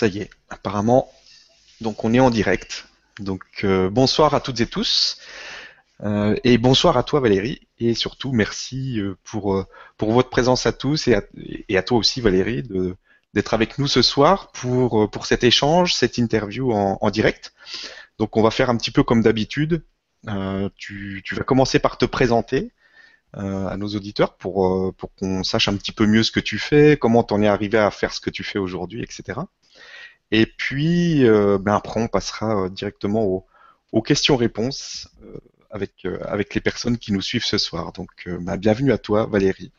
Ça y est, apparemment, donc on est en direct. Donc euh, bonsoir à toutes et tous. Euh, et bonsoir à toi Valérie. Et surtout merci euh, pour, votre présence à tous et à, toi aussi Valérie d'être avec nous ce soir pour, cet échange, cette interview en, direct. Donc on va faire un petit peu comme d'habitude. tu, vas commencer par te présenter. à nos auditeurs pour, pour qu'on sache un petit peu mieux ce que tu fais, comment t'en es arrivé à faire ce que tu fais aujourd'hui, etc. Et puis, euh, ben après, on passera euh, directement aux, aux questions-réponses euh, avec, avec les personnes qui nous suivent ce soir. Donc, ben, bienvenue à toi, Valérie.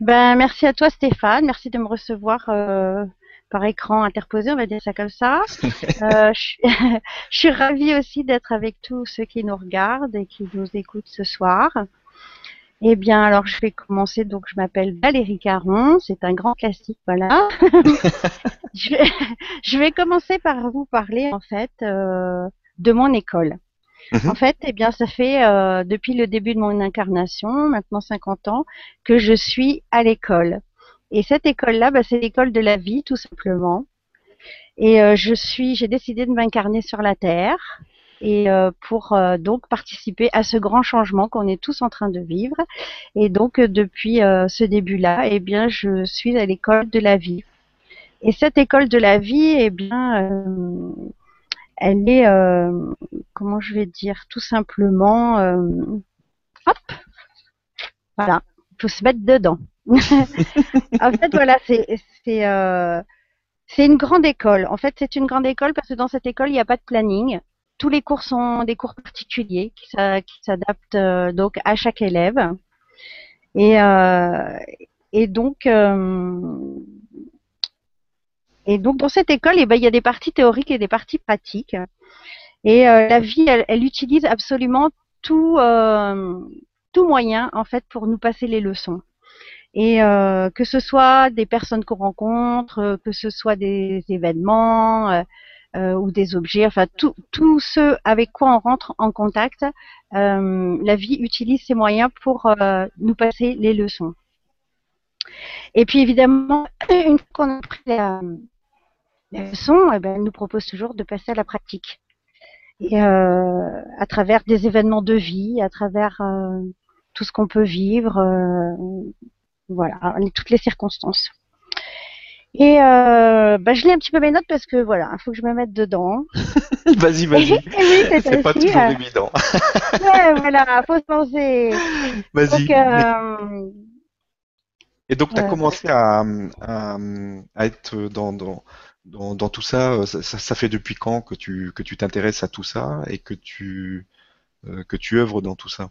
Ben, merci à toi, Stéphane. Merci de me recevoir par écran interposé, on va dire ça comme ça. euh, je, suis, je, suis ravie aussi d'être avec tous ceux qui nous regardent et qui nous écoutent ce soir. Eh bien, alors je vais commencer. Donc, je m'appelle Valérie Caron. C'est un grand classique, voilà. je, vais, je, vais, commencer par vous parler en fait euh, de mon école. Mhm. En fait, eh bien, ça fait euh, depuis le début de mon incarnation, maintenant 50 ans, que je suis à l'école. Et cette école-là, bah, c'est l'école de la vie, tout simplement. Et euh, je suis, j'ai décidé de m'incarner sur la terre et euh, pour euh, donc participer à ce grand changement qu'on est tous en train de vivre. Et donc euh, depuis ce début-là, eh bien, je suis à l'école de la vie. Et cette école de la vie, eh bien, elle est, comment je vais dire, tout simplement, hop, voilà, il faut se mettre dedans. en fait, voilà, c'est c'est une grande école. En fait, c'est une grande école parce que dans cette école, il n'y a pas de planning tous les cours sont des cours particuliers qui, s'adaptent euh, donc à chaque élève. Et, euh, euh, donc dans cette école, eh ben, il y a des parties théoriques et des parties pratiques. Et la vie, elle, utilise absolument tout tout moyen en fait pour nous passer les leçons. Et que ce soit des personnes qu'on rencontre, que ce soit des événements, euh, ou des objets, enfin tout, tout ce avec quoi on rentre en contact, euh, la vie utilise ces moyens pour euh, nous passer les leçons. Et puis évidemment, une fois qu'on a pris la, leçon, eh ben, elle nous propose toujours de passer à la pratique. Et à travers des événements de vie, à travers tout ce qu'on peut vivre, voilà, toutes les circonstances. Et euh, bah, je lis un petit peu mes notes parce que voilà, il faut que je me mette dedans. vas-y, vas-y. oui, c'est pas toujours euh, évident. ouais, voilà, faut se penser. Vas-y. Euh... Et donc, tu as commencé à, à, à, être dans, dans, dans, dans tout ça, ça, ça. fait depuis quand que tu que tu t'intéresses à tout ça et que tu euh, que tu œuvres dans tout ça?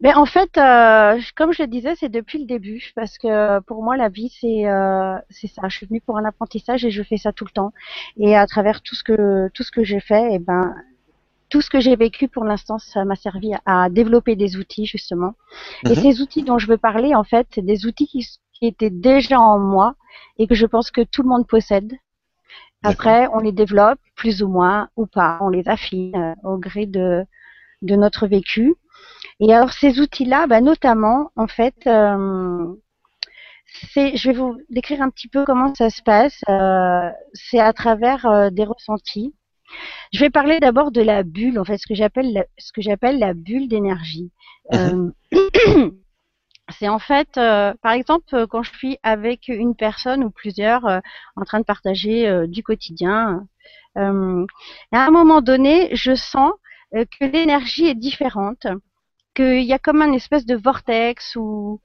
Mais en fait, euh, comme je le disais, c'est depuis le début, parce que pour moi, la vie, c'est euh, c'est ça. Je suis venue pour un apprentissage et je fais ça tout le temps. Et à travers tout ce que tout ce que j'ai fait, et eh ben tout ce que j'ai vécu pour l'instant, ça m'a servi à développer des outils justement. Et mhm. ces outils dont je veux parler, en fait, c'est des outils qui, qui étaient déjà en moi et que je pense que tout le monde possède. Après, on les développe plus ou moins ou pas, on les affine euh, au gré de de notre vécu. Et alors ces outils-là, bah, notamment, en fait, euh, c'est, je vais vous décrire un petit peu comment ça se passe. Euh, c'est à travers euh, des ressentis. Je vais parler d'abord de la bulle, en fait, ce que j'appelle la, ce que j'appelle la bulle d'énergie. Mhm. c'est en fait, par exemple, quand je suis avec une personne ou plusieurs en train de partager du quotidien, à un moment donné, je sens que l'énergie est différente qu'il y a comme un espèce de vortex ou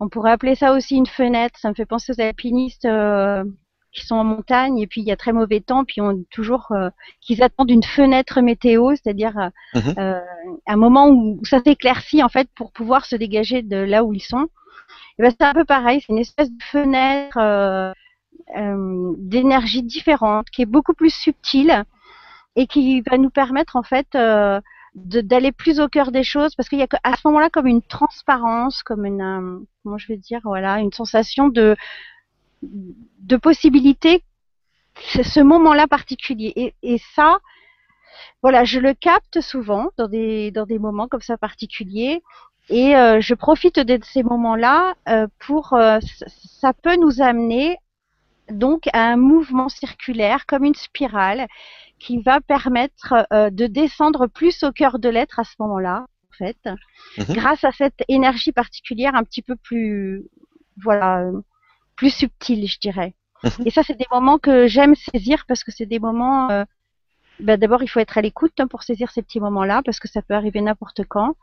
on pourrait appeler ça aussi une fenêtre. Ça me fait penser aux alpinistes euh, qui sont en montagne et puis il y a très mauvais temps, puis on toujours euh, qu'ils attendent une fenêtre météo, c'est-à-dire euh, mhm. un moment où, ça s'éclaircit en fait pour pouvoir se dégager de là où ils sont. Et ben c'est un peu pareil, c'est une espèce de fenêtre d'énergie différente qui est beaucoup plus subtile et qui va nous permettre en fait d'aller plus au cœur des choses parce qu'il y a à ce moment-là comme une transparence, comme une euh, comment je vais dire voilà une sensation de de possibilité ce moment-là particulier. Et, et, ça voilà je le capte souvent dans des dans des moments comme ça particuliers. Et euh, je profite de ces moments-là euh, pour ça peut nous amener donc à un mouvement circulaire comme une spirale qui va permettre euh, de descendre plus au cœur de l'être à ce moment-là, en fait, Mhm. grâce à cette énergie particulière un petit peu plus, voilà, plus subtile, je dirais. Mhm. Et ça, c'est des moments que j'aime saisir parce que c'est des moments. euh, ben, D'abord, il faut être à l'écoute hein, pour saisir ces petits moments-là parce que ça peut arriver n'importe quand.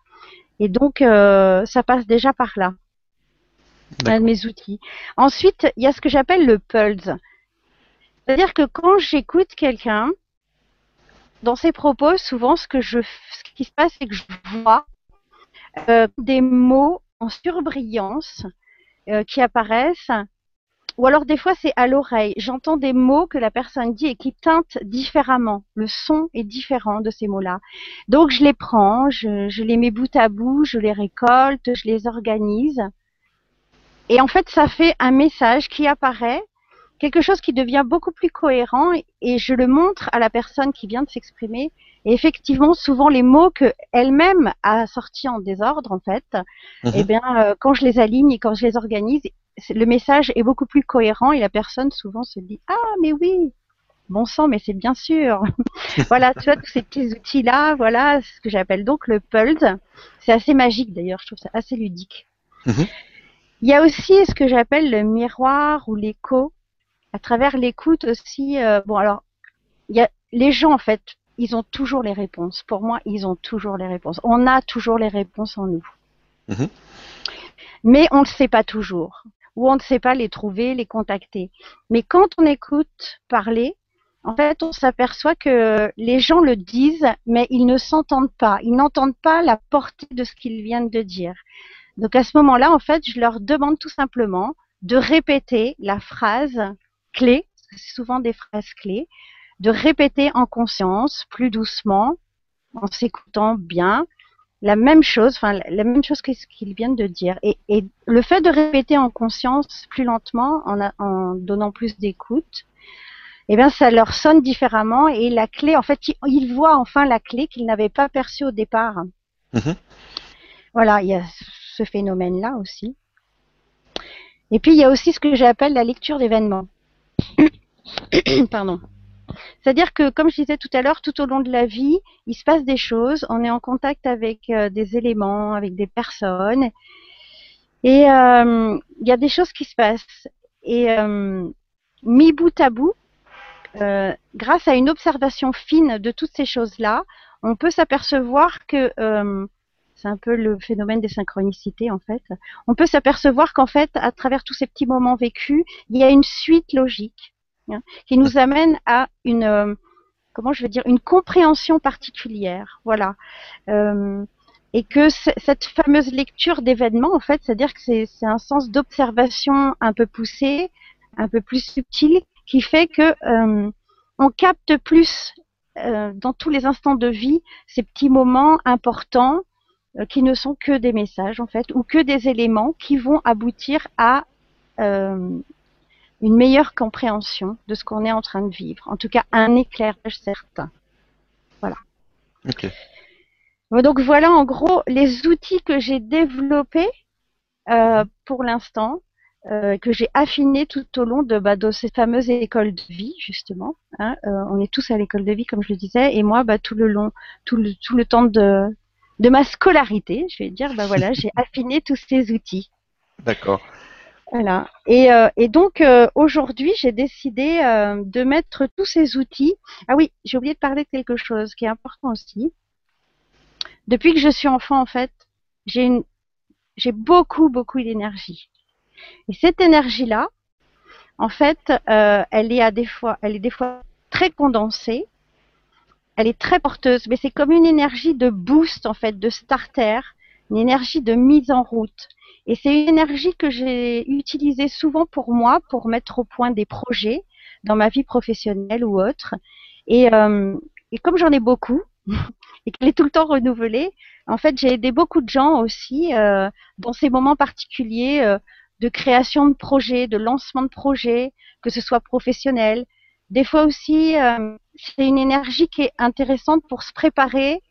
Et donc, euh, ça passe déjà par là un de mes outils. Ensuite, il y a ce que j'appelle le pulse. C'est-à-dire que quand j'écoute quelqu'un, dans ses propos, souvent ce que je, ce qui se passe, c'est que je vois euh, des mots en surbrillance euh, qui apparaissent. Ou alors des fois c'est à l'oreille. J'entends des mots que la personne dit et qui teintent différemment. Le son est différent de ces mots-là. Donc je les prends, je, je les mets bout à bout, je les récolte, je les organise. Et en fait, ça fait un message qui apparaît, quelque chose qui devient beaucoup plus cohérent et, je le montre à la personne qui vient de s'exprimer. Et effectivement, souvent les mots que elle-même a sortis en désordre, en fait, Mhm. eh bien, euh, quand je les aligne et quand je les organise, le message est beaucoup plus cohérent et la personne souvent se dit ah mais oui, bon sang, mais c'est bien sûr. voilà, tu vois tous ces petits outils là, voilà ce que j'appelle donc le pulse. C'est assez magique d'ailleurs, je trouve ça assez ludique. Mhm. Il y a aussi ce que j'appelle le miroir ou l'écho. À travers l'écoute aussi, euh, bon alors, il y a les gens en fait, ils ont toujours les réponses. Pour moi, ils ont toujours les réponses. On a toujours les réponses en nous. Mhm. Mais on ne le sait pas toujours. Ou on ne sait pas les trouver, les contacter. Mais quand on écoute parler, en fait, on s'aperçoit que les gens le disent, mais ils ne s'entendent pas. Ils n'entendent pas la portée de ce qu'ils viennent de dire. Donc à ce moment-là, en fait, je leur demande tout simplement de répéter la phrase clé, parce que c'est souvent des phrases clés, de répéter en conscience, plus doucement, en s'écoutant bien, la même chose, enfin la même chose que ce qu'ils viennent de dire. Et, et le fait de répéter en conscience plus lentement, en, a- en donnant plus d'écoute, eh bien ça leur sonne différemment et la clé, en fait, ils, ils voient enfin la clé qu'ils n'avaient pas perçue au départ. Mhm. Voilà, il y a ce phénomène-là aussi. Et puis il y a aussi ce que j'appelle la lecture d'événements. Pardon. C'est-à-dire que, comme je disais tout à l'heure, tout au long de la vie, il se passe des choses, on est en contact avec euh, des éléments, avec des personnes, et euh, il y a des choses qui se passent. Et euh, mis bout à bout, euh, grâce à une observation fine de toutes ces choses-là, on peut s'apercevoir que c'est un peu le phénomène des synchronicités en fait. On peut s'apercevoir qu'en fait, à travers tous ces petits moments vécus, il y a une suite logique hein, qui nous amène à une euh, comment je veux dire une compréhension particulière. Voilà. Euh, et que cette fameuse lecture d'événements, en fait, c'est-à-dire que c'est un sens d'observation un peu poussé, un peu plus subtil, qui fait que euh, on capte plus dans tous les instants de vie ces petits moments importants qui ne sont que des messages en fait ou que des éléments qui vont aboutir à euh, une meilleure compréhension de ce qu'on est en train de vivre. En tout cas, un éclairage certain. Bon, Donc voilà en gros les outils que j'ai développés euh, pour l'instant, euh, que j'ai affinés tout au long de, bah, de ces fameuses écoles de vie justement. hein. Euh, on est tous à l'école de vie comme je le disais, et moi bah, tout le long, tout le, tout le temps de, de ma scolarité, je vais dire, bah voilà, j'ai affiné tous ces outils. D'accord. Voilà. Et, euh, et donc euh, aujourd'hui, j'ai décidé euh, de mettre tous ces outils. Ah oui, j'ai oublié de parler de quelque chose qui est important aussi. Depuis que je suis enfant, en fait, j'ai une, j'ai beaucoup, beaucoup d'énergie. Et cette énergie-là, en fait, elle est à des fois, elle est des fois très condensée. Elle est très porteuse, mais c'est comme une énergie de boost, en fait, de starter, une énergie de mise en route. Et c'est une énergie que j'ai utilisée souvent pour moi, pour mettre au point des projets dans ma vie professionnelle ou autre. Et, euh, comme j'en ai beaucoup, et qu'elle est tout le temps renouvelée, en fait, j'ai aidé beaucoup de gens aussi euh, dans ces moments particuliers euh, de création de projets, de lancement de projets, que ce soit professionnel. Des fois aussi, euh, c'est une énergie qui est intéressante pour se préparer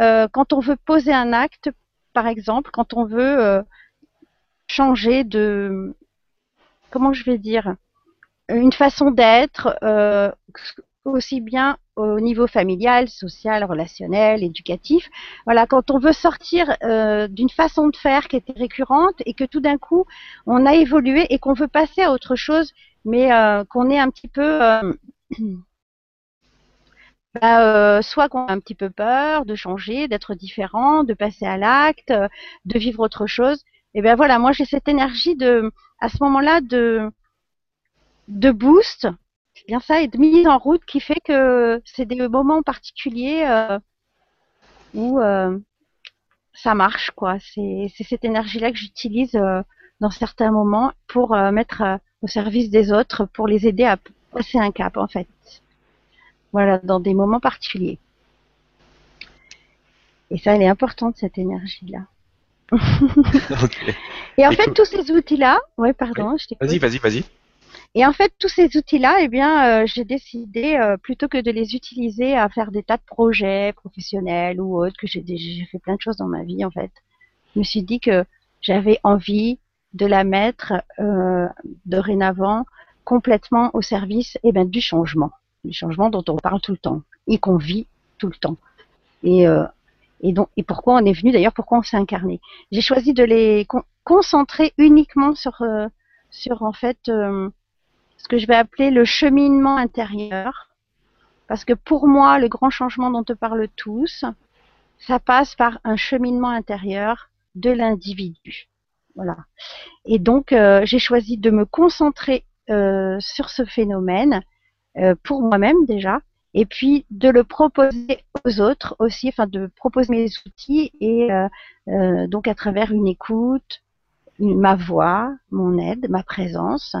euh, quand on veut poser un acte, par exemple, quand on veut euh, changer de comment je vais dire une façon d'être, aussi bien au niveau familial, social, relationnel, éducatif. Voilà, quand on veut sortir d'une façon de faire qui était récurrente et que tout d'un coup on a évolué et qu'on veut passer à autre chose, mais euh, qu'on est un petit peu euh, bah, soit qu'on a un petit peu peur de changer, d'être différent, de passer à l'acte, de vivre autre chose. Et bien voilà, moi j'ai cette énergie de, à ce moment-là, de, de boost, c'est bien ça, et de mise en route qui fait que c'est des moments particuliers euh, où euh, ça marche, quoi. C'est cette énergie-là que j'utilise euh, dans certains moments pour mettre au service des autres, pour les aider à passer un cap, en fait. Voilà, dans des moments particuliers. Et ça, elle est importante, cette énergie-là. Et en fait, tous ces outils-là, ouais, pardon, je Vas-y, vas-y, vas-y. Et en fait, tous ces outils-là, eh bien, euh, j'ai décidé euh, plutôt que de les utiliser à faire des tas de projets professionnels ou autres, que j'ai fait plein de choses dans ma vie en fait. Je me suis dit que j'avais envie de la mettre euh, dorénavant complètement au service eh ben, du changement, du changement dont on parle tout le temps et qu'on vit tout le temps. Et, et donc, et pourquoi on est venu d'ailleurs, pourquoi on s'est incarné? J'ai choisi de les concentrer uniquement sur sur en fait ce que je vais appeler le cheminement intérieur. Parce que pour moi, le grand changement dont on parle tous, ça passe par un cheminement intérieur de l'individu. Voilà. Et donc, euh, j'ai choisi de me concentrer euh, sur ce phénomène euh, pour moi-même déjà, et puis de le proposer aux autres aussi, enfin de proposer mes outils et donc à travers une écoute, ma voix, mon aide, ma présence,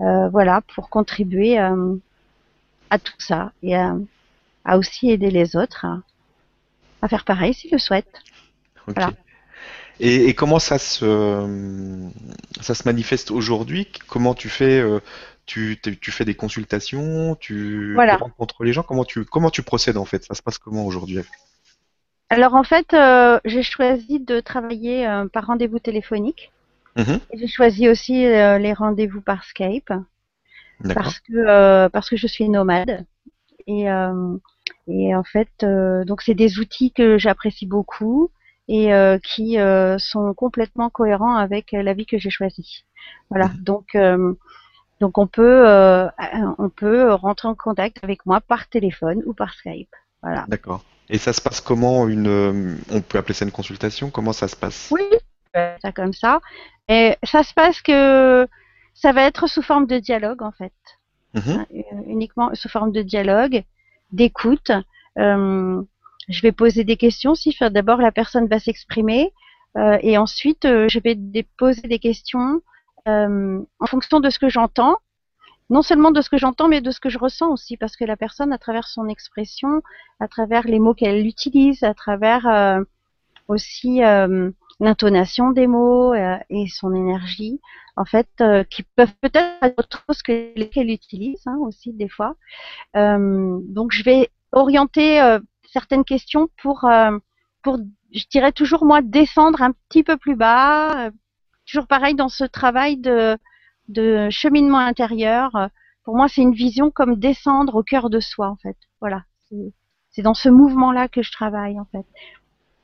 euh, voilà, pour contribuer euh, à tout ça et à, aussi aider les autres à, faire pareil s'ils le souhaitent. Et, comment ça se, ça se manifeste aujourd'hui? Comment tu fais euh, tu, tu, fais des consultations, tu, rencontres les gens? Comment tu, comment tu procèdes en fait? Ça se passe comment aujourd'hui? Alors en fait, j'ai choisi de travailler par rendez-vous téléphonique. Mhm. J'ai choisi aussi euh, les rendez-vous par Skype. Parce que euh, parce que je suis nomade. Et euh, et en fait donc c'est des outils que j'apprécie beaucoup et qui sont complètement cohérents avec la vie que j'ai choisie. Voilà mhm. donc donc on peut on peut rentrer en contact avec moi par téléphone ou par Skype. Voilà. D'accord. Et ça se passe comment une on peut appeler ça une consultation? Comment ça se passe? Oui, ça comme ça. Et ça se passe que ça va être sous forme de dialogue en fait, mhm. hein, euh, uniquement sous forme de dialogue, d'écoute. Euh, je vais poser des questions. Si d'abord la personne va s'exprimer euh, et ensuite je vais poser des questions en fonction de ce que j'entends non seulement de ce que j'entends, mais de ce que je ressens aussi, parce que la personne, à travers son expression, à travers les mots qu'elle utilise, à travers aussi l'intonation des mots euh, et son énergie, en fait, euh, qui peuvent peut-être être autre chose que lesquelles utilise hein, aussi des fois. Euh, donc, je vais orienter certaines questions pour, pour, je dirais toujours moi, descendre un petit peu plus bas. toujours pareil dans ce travail de, de cheminement intérieur. Pour moi, c'est une vision comme descendre au cœur de soi, en fait. Voilà. C'est dans ce mouvement-là que je travaille, en fait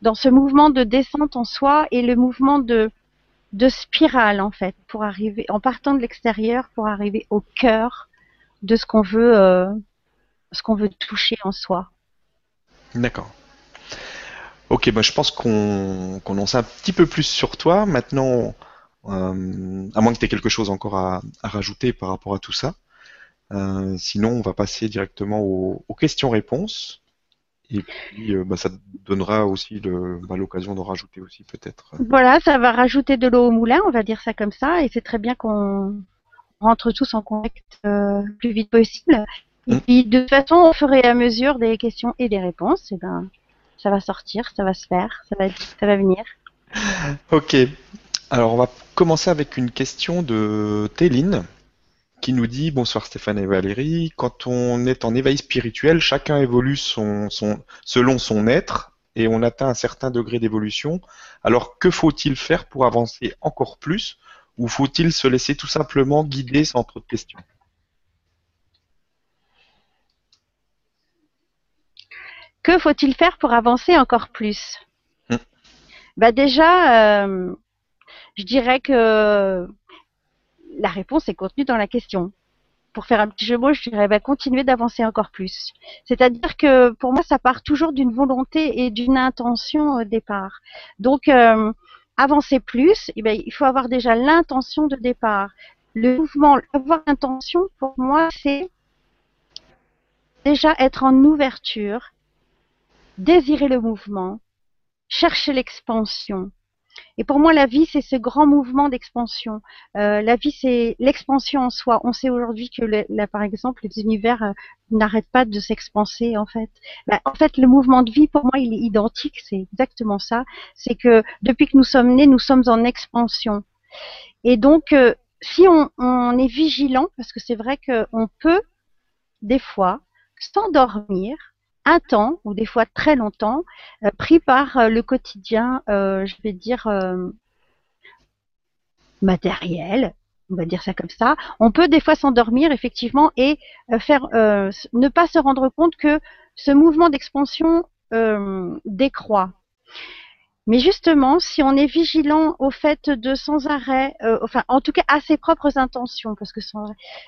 dans ce mouvement de descente en soi et le mouvement de, de spirale en fait pour arriver en partant de l'extérieur pour arriver au cœur de ce qu'on veut euh, ce qu'on veut toucher en soi. D'accord. Ok, bah je pense qu'on en sait un petit peu plus sur toi. Maintenant, euh, à moins que tu aies quelque chose encore à, rajouter par rapport à tout ça. Euh, sinon, on va passer directement aux questions-réponses. Et puis, euh, bah, ça donnera aussi bah, l'occasion de rajouter aussi peut-être. Voilà, ça va rajouter de l'eau au moulin, on va dire ça comme ça, et c'est très bien qu'on rentre tous en contact le plus vite possible. Et mm. puis, de toute façon, au fur et à mesure des questions et des réponses, et eh ben, ça va sortir, ça va se faire, ça va, ça va venir. Ok. Alors, on va commencer avec une question de Téline qui nous dit bonsoir Stéphane et Valérie. Quand on est en éveil spirituel, chacun évolue son, selon son être et on atteint un certain degré d'évolution. Alors que faut-il faire pour avancer encore plus ou faut-il se laisser tout simplement guider sans trop de questions? Que faut-il faire pour avancer encore plus? Hmm. Bah déjà, euh, je dirais que la réponse est contenue dans la question. Pour faire un petit jeu de mots, je dirais bah, continuer d'avancer encore plus. C'est-à-dire que pour moi, ça part toujours d'une volonté et d'une intention au départ. Donc, euh, avancer plus, eh ben, il faut avoir déjà l'intention de départ. Le mouvement, avoir l'intention, pour moi, c'est déjà être en ouverture, désirer le mouvement, chercher l'expansion. Et pour moi, la vie, c'est ce grand mouvement d'expansion. Euh, la vie, c'est l'expansion en soi. On sait aujourd'hui que, par exemple, les univers euh, n'arrêtent pas de s'expanser, en fait. Bah, en fait, le mouvement de vie, pour moi, il est identique. C'est exactement ça. C'est que depuis que nous sommes nés, nous sommes en expansion. Et donc, euh, si on, on est vigilant, parce que c'est vrai qu'on peut, des fois, s'endormir un temps, ou des fois très longtemps, euh, pris par euh, le quotidien, euh, je vais dire, matériel, on va dire ça comme ça. On peut des fois s'endormir, effectivement, et faire ne pas se rendre compte que ce mouvement d'expansion décroît. Mais justement, si on est vigilant au fait de sans arrêt, euh, enfin, en tout cas à ses propres intentions, parce que sans,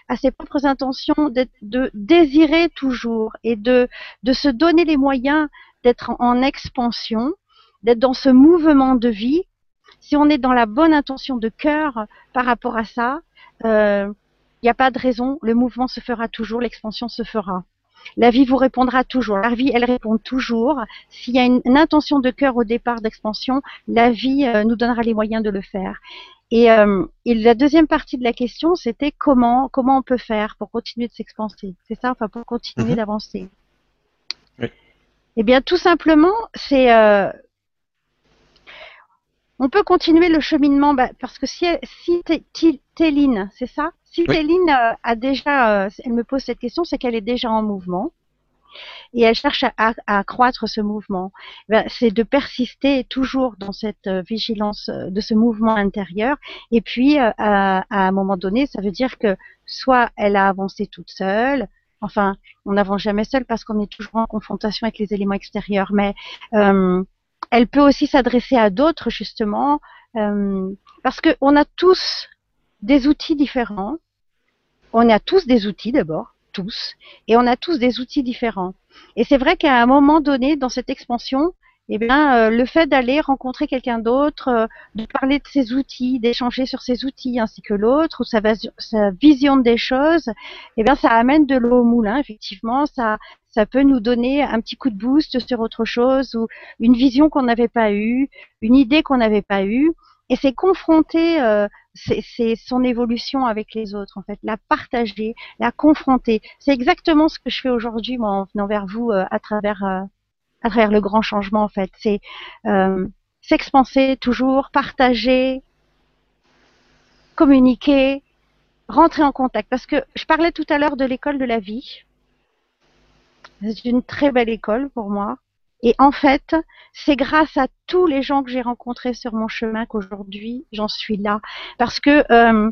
à ses propres intentions, d'être- de désirer toujours et de, de se donner les moyens d'être en, en expansion, d'être dans ce mouvement de vie, si on est dans la bonne intention de cœur par rapport à ça, il n'y a pas de raison, le mouvement se fera toujours, l'expansion se fera. La vie vous répondra toujours. La vie, elle répond toujours. S'il y a une, une intention de cœur au départ d'expansion, la vie euh, nous donnera les moyens de le faire. Et, euh, et la deuxième partie de la question, c'était comment comment on peut faire pour continuer de s'expanser. C'est ça, enfin pour continuer Mhm. d'avancer. Oui. Eh bien, tout simplement, c'est euh, on peut continuer le cheminement bah, parce que si, si Té- Té- Téline, c'est ça? Si Oui. Téline euh, a déjà, euh, elle me pose cette question, c'est qu'elle est déjà en mouvement et elle cherche à, à- à accroître ce mouvement. Ben, c'est de persister toujours dans cette euh, vigilance de ce mouvement intérieur. Et puis, à, à un moment donné, ça veut dire que soit elle a avancé toute seule, enfin, on n'avance jamais seul parce qu'on est toujours en confrontation avec les éléments extérieurs, mais euh, elle peut aussi s'adresser à d'autres justement, euh, parce qu'on a tous des outils différents. On a tous des outils d'abord, tous, et on a tous des outils différents. Et c'est vrai qu'à un moment donné, dans cette expansion, eh bien, euh, le fait d'aller rencontrer quelqu'un d'autre, euh, de parler de ses outils, d'échanger sur ses outils ainsi que l'autre, ou sa, sa vision des choses, eh bien, ça amène de l'eau au moulin, effectivement. Ça, ça peut nous donner un petit coup de boost sur autre chose, ou une vision qu'on n'avait pas eue, une idée qu'on n'avait pas eue. Et c'est confronter, euh, c'est son évolution avec les autres, en fait, la partager, la confronter. C'est exactement ce que je fais aujourd'hui, moi, en venant vers vous euh, à travers euh, à travers le grand changement, en fait. C'est s'expanser toujours, partager, communiquer, rentrer en contact. Parce que je parlais tout à l'heure de l'école de la vie. C'est une très belle école pour moi. Et en fait, c'est grâce à tous les gens que j'ai rencontrés sur mon chemin qu'aujourd'hui j'en suis là. Parce que, euh,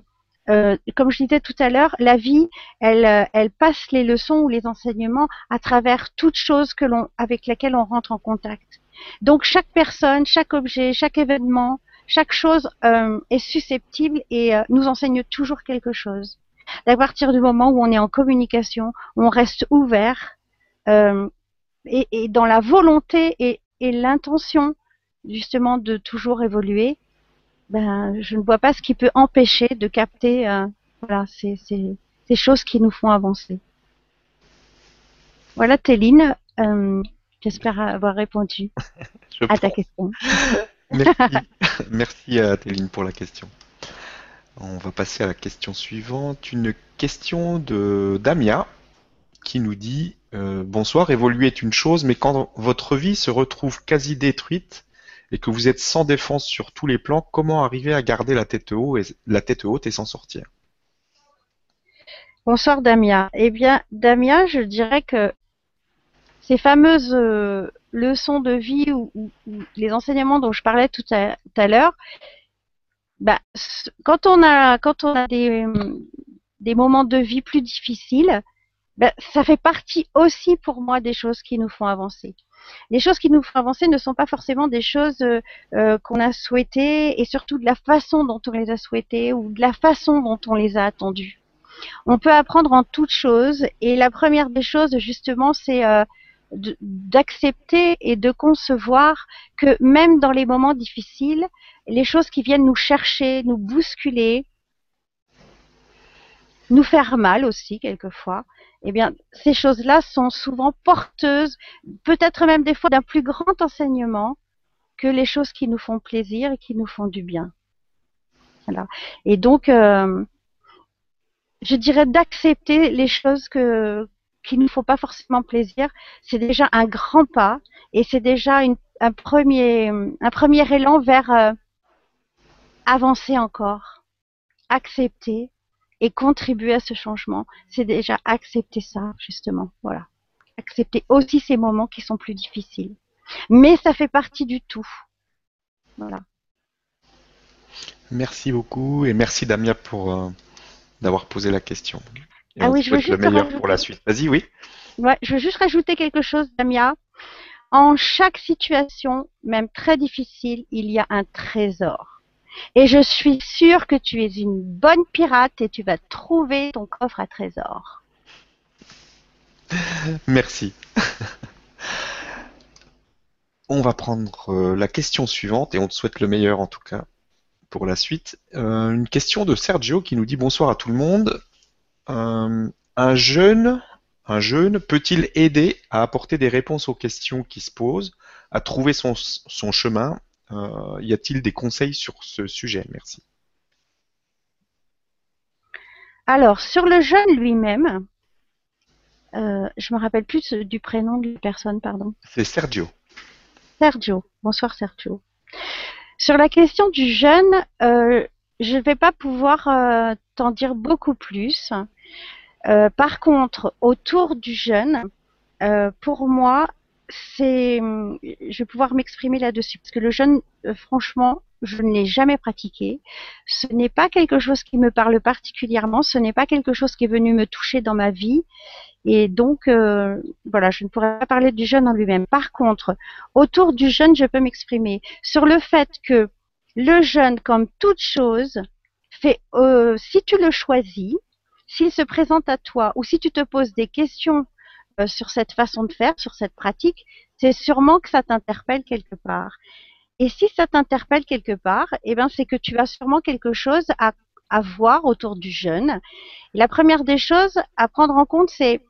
euh, comme je disais tout à l'heure, la vie, elle, euh, elle passe les leçons ou les enseignements à travers toute chose que l'on, avec laquelle on rentre en contact. Donc chaque personne, chaque objet, chaque événement, chaque chose euh, est susceptible et euh, nous enseigne toujours quelque chose. À partir du moment où on est en communication, où on reste ouvert euh, et, et dans la volonté et, et l'intention justement de toujours évoluer, ben, je ne vois pas ce qui peut empêcher de capter euh, voilà, ces, ces, ces choses qui nous font avancer. Voilà, Téline, euh, j'espère avoir répondu à ta question. Merci, merci à Téline pour la question. On va passer à la question suivante. Une question de Damia qui nous dit euh, Bonsoir, évoluer est une chose, mais quand votre vie se retrouve quasi détruite et que vous êtes sans défense sur tous les plans, comment arriver à garder la tête haute et, s'en sortir? Bonsoir Damia. Eh bien, Damia, je dirais que ces fameuses euh, leçons de vie ou, les enseignements dont je parlais tout à, l'heure, bah, quand on a des, des moments de vie plus difficiles, ben, ça fait partie aussi pour moi des choses qui nous font avancer. Les choses qui nous font avancer ne sont pas forcément des choses euh, euh, qu'on a souhaitées et surtout de la façon dont on les a souhaitées ou de la façon dont on les a attendues. On peut apprendre en toutes choses et la première des choses justement c'est euh, d'accepter et de concevoir que même dans les moments difficiles, les choses qui viennent nous chercher, nous bousculer, nous faire mal aussi quelquefois, eh bien, ces choses-là sont souvent porteuses, peut-être même des fois d'un plus grand enseignement que les choses qui nous font plaisir et qui nous font du bien. Voilà. Et donc, euh, je dirais d'accepter les choses que qui nous font pas forcément plaisir, c'est déjà un grand pas et c'est déjà un premier un premier élan vers euh, avancer encore, accepter et contribuer à ce changement, c'est déjà accepter ça, justement. Voilà. Accepter aussi ces moments qui sont plus difficiles. Mais ça fait partie du tout. Voilà. Merci beaucoup et merci Damia pour euh, d'avoir posé la question. ah oui, je veux juste le meilleur pour la suite. Vas-y, oui. Ouais, je veux juste rajouter quelque chose, Damia. En chaque situation, même très difficile, il y a un trésor. Et je suis sûre que tu es une bonne pirate et tu vas trouver ton coffre à trésor. Merci. on va prendre euh, la question suivante et on te souhaite le meilleur en tout cas pour la suite. Euh, une question de Sergio qui nous dit bonsoir à tout le monde. Euh, un jeune, un peut-il aider à apporter des réponses aux questions qui se posent, à trouver son chemin y a-t-il des conseils sur ce sujet? Merci. Alors, sur le jeune lui-même, euh, je me rappelle plus du prénom de la personne, pardon. C'est Sergio. Sergio. Bonsoir Sergio. Sur la question du jeune, euh, je ne vais pas pouvoir euh, t'en dire beaucoup plus. par contre, autour du jeune, pour moi, c'est, je vais pouvoir m'exprimer là-dessus parce que le jeûne, euh, franchement, je ne l'ai jamais pratiqué. Ce n'est pas quelque chose qui me parle particulièrement. Ce n'est pas quelque chose qui est venu me toucher dans ma vie. Et donc, euh, voilà, je ne pourrais pas parler du jeûne en lui-même. Par contre, autour du jeûne, je peux m'exprimer sur le fait que le jeûne, comme toute chose, fait, euh, si tu le choisis, s'il se présente à toi ou si tu te poses des questions euh, sur cette façon de faire, sur cette pratique, c'est sûrement que ça t'interpelle quelque part. Et si ça t'interpelle quelque part, eh ben c'est que tu as sûrement quelque chose à, à voir autour du jeûne. La première des choses à prendre en compte, c'est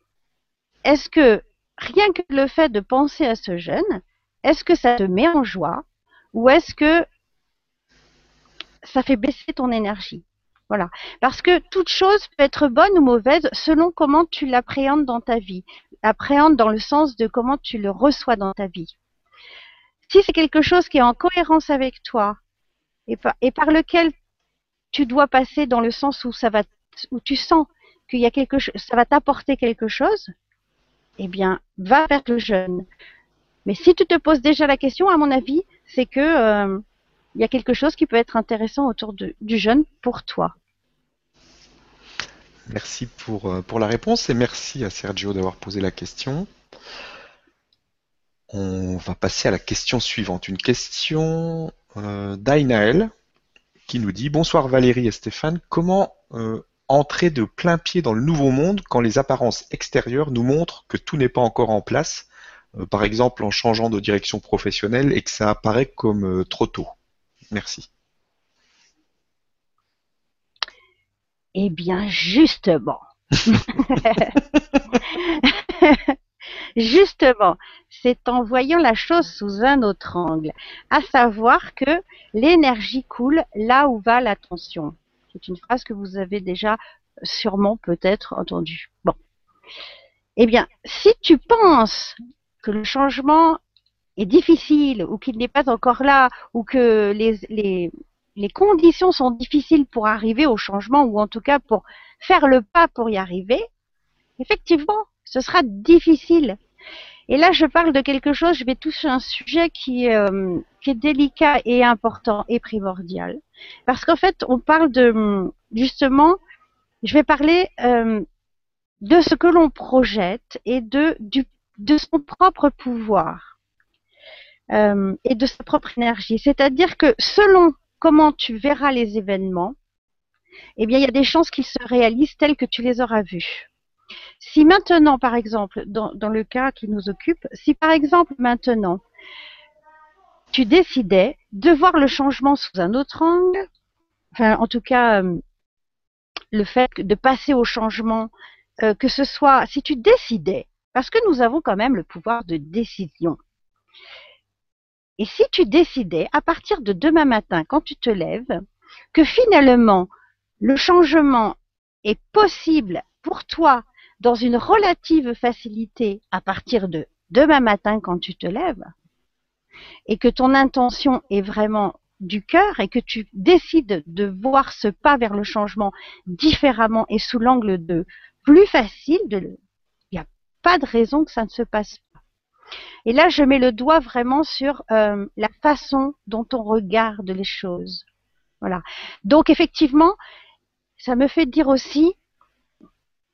est-ce que rien que le fait de penser à ce jeûne, est-ce que ça te met en joie ou est-ce que ça fait baisser ton énergie? Voilà. Parce que toute chose peut être bonne ou mauvaise selon comment tu l'appréhendes dans ta vie. Appréhende dans le sens de comment tu le reçois dans ta vie. Si c'est quelque chose qui est en cohérence avec toi et par, lequel tu dois passer dans le sens où ça va, où tu sens qu'il ça va t'apporter quelque chose, eh bien, va vers le jeûne. Mais si tu te poses déjà la question, à mon avis, c'est que euh, il y a quelque chose qui peut être intéressant autour du jeûne pour toi. Merci pour, euh, pour la réponse et merci à Sergio d'avoir posé la question. On va passer à la question suivante. Une question euh, qui nous dit Bonsoir Valérie et Stéphane, comment euh, entrer de plein pied dans le nouveau monde quand les apparences extérieures nous montrent que tout n'est pas encore en place, euh, par exemple en changeant de direction professionnelle et que ça apparaît comme trop tôt? Merci. Eh bien, justement. justement, c'est en voyant la chose sous un autre angle, à savoir que l'énergie coule là où va l'attention. C'est une phrase que vous avez déjà sûrement peut-être entendue. Bon. Eh bien, si tu penses que le changement est difficile ou qu'il n'est pas encore là ou que les, les, les conditions sont difficiles pour arriver au changement ou en tout cas pour faire le pas pour y arriver, effectivement, ce sera difficile. Et là, je parle de quelque chose, je vais toucher un sujet qui, euh, est délicat et important et primordial. Parce qu'en fait, on parle de, justement, je vais parler euh, de ce que l'on projette et de son propre pouvoir euh, et de sa propre énergie. C'est-à-dire que selon comment tu verras les événements, eh bien, il y a des chances qu'ils se réalisent tels que tu les auras vus. Si maintenant, par exemple, dans, le cas qui nous occupe, si par exemple maintenant, tu décidais de voir le changement sous un autre angle, enfin, en tout cas, euh, le fait de passer au changement, euh, que ce soit, si tu décidais, parce que nous avons quand même le pouvoir de décision. Et si tu décidais, à partir de demain matin, quand tu te lèves, que finalement, le changement est possible pour toi dans une relative facilité à partir de demain matin quand tu te lèves, et que ton intention est vraiment du cœur et que tu décides de voir ce pas vers le changement différemment et sous l'angle de plus facile, il n'y a pas de raison que ça ne se passe pas. Et là, je mets le doigt vraiment sur euh, la façon dont on regarde les choses. Voilà. Donc effectivement, ça me fait dire aussi,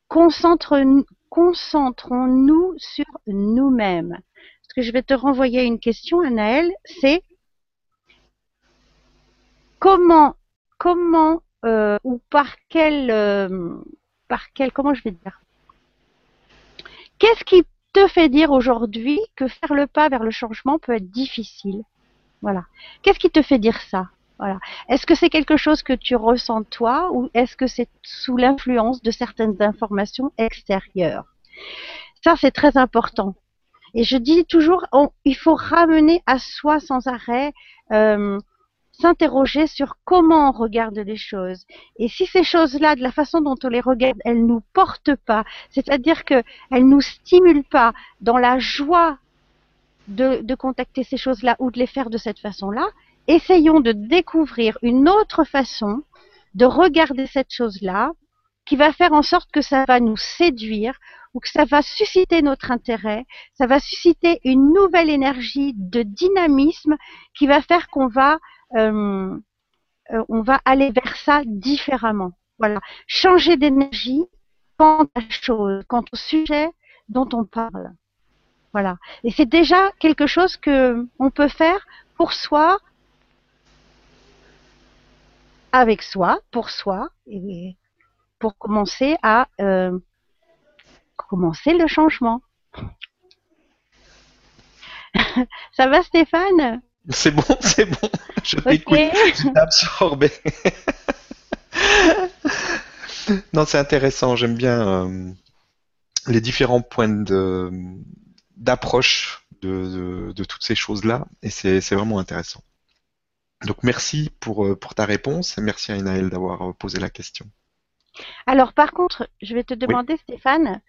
concentrons-nous sur nous-mêmes. Parce que je vais te renvoyer une question, Anaël, c'est comment, comment euh, ou par quel, euh, par quel, comment je vais dire, qu'est-ce qui te fait dire aujourd'hui que faire le pas vers le changement peut être difficile Voilà. Qu'est-ce qui te fait dire ça? Voilà. Est-ce que c'est quelque chose que tu ressens toi ou est-ce que c'est sous l'influence de certaines informations extérieures? Ça, c'est très important. Et je dis toujours, il faut ramener à soi sans arrêt, euh, s'interroger sur comment on regarde les choses. Et si ces choses-là, de la façon dont on les regarde, elles nous portent pas, c'est-à-dire qu'elles nous stimulent pas dans la joie de, de contacter ces choses-là ou de les faire de cette façon-là, essayons de découvrir une autre façon de regarder cette chose-là qui va faire en sorte que ça va nous séduire ou que ça va susciter notre intérêt, ça va susciter une nouvelle énergie de dynamisme qui va faire qu'on va euh, euh, on va aller vers ça différemment. Voilà, changer d'énergie quant à chose, quant au sujet dont on parle. Voilà, et c'est déjà quelque chose que on peut faire pour soi avec soi, pour soi, et pour commencer à euh, commencer le changement. Ça va Stéphane? C'est bon, c'est bon. Je t'écoute. Je absorbé. non, c'est intéressant. J'aime bien euh, les différents points de d'approche de, de, toutes ces choses-là, et c'est vraiment intéressant. Donc merci pour, euh, pour ta réponse et merci à Inaël d'avoir euh, posé la question. Alors par contre, je vais te demander Stéphane,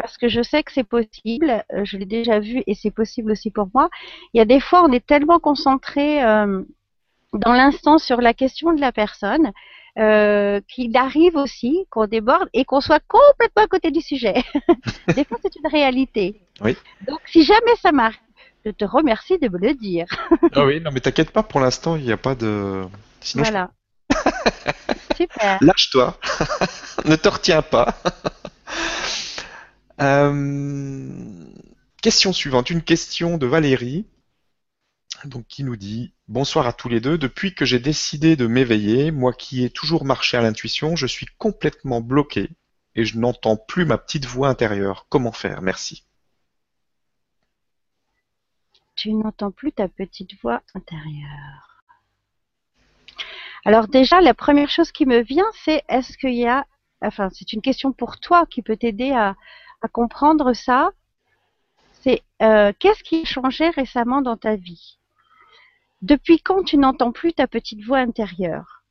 parce que je sais que c'est possible, euh, je l'ai déjà vu et c'est possible aussi pour moi. Il y a des fois on est tellement concentré dans l'instant sur la question de la personne qu'il arrive aussi qu'on déborde et qu'on soit complètement à côté du sujet. des fois c'est une réalité. Oui. Donc si jamais ça m'arrive, je te remercie de me le dire. ah oui, non mais t'inquiète pas, pour l'instant, il n'y a pas de... Sinon, voilà. Super. Lâche-toi. ne te retiens pas. Euh, question suivante, une question de Valérie, donc qui nous dit Bonsoir à tous les deux. Depuis que j'ai décidé de m'éveiller, moi qui ai toujours marché à l'intuition, je suis complètement bloqué et je n'entends plus ma petite voix intérieure. Comment faire? Merci tu n'entends plus ta petite voix intérieure. Alors déjà, la première chose qui me vient, c'est est-ce qu'il y a, enfin, c'est une question pour toi qui peut t'aider à, comprendre ça. C'est euh, qu'est-ce qui a changé récemment dans ta vie? Depuis quand tu n'entends plus ta petite voix intérieure?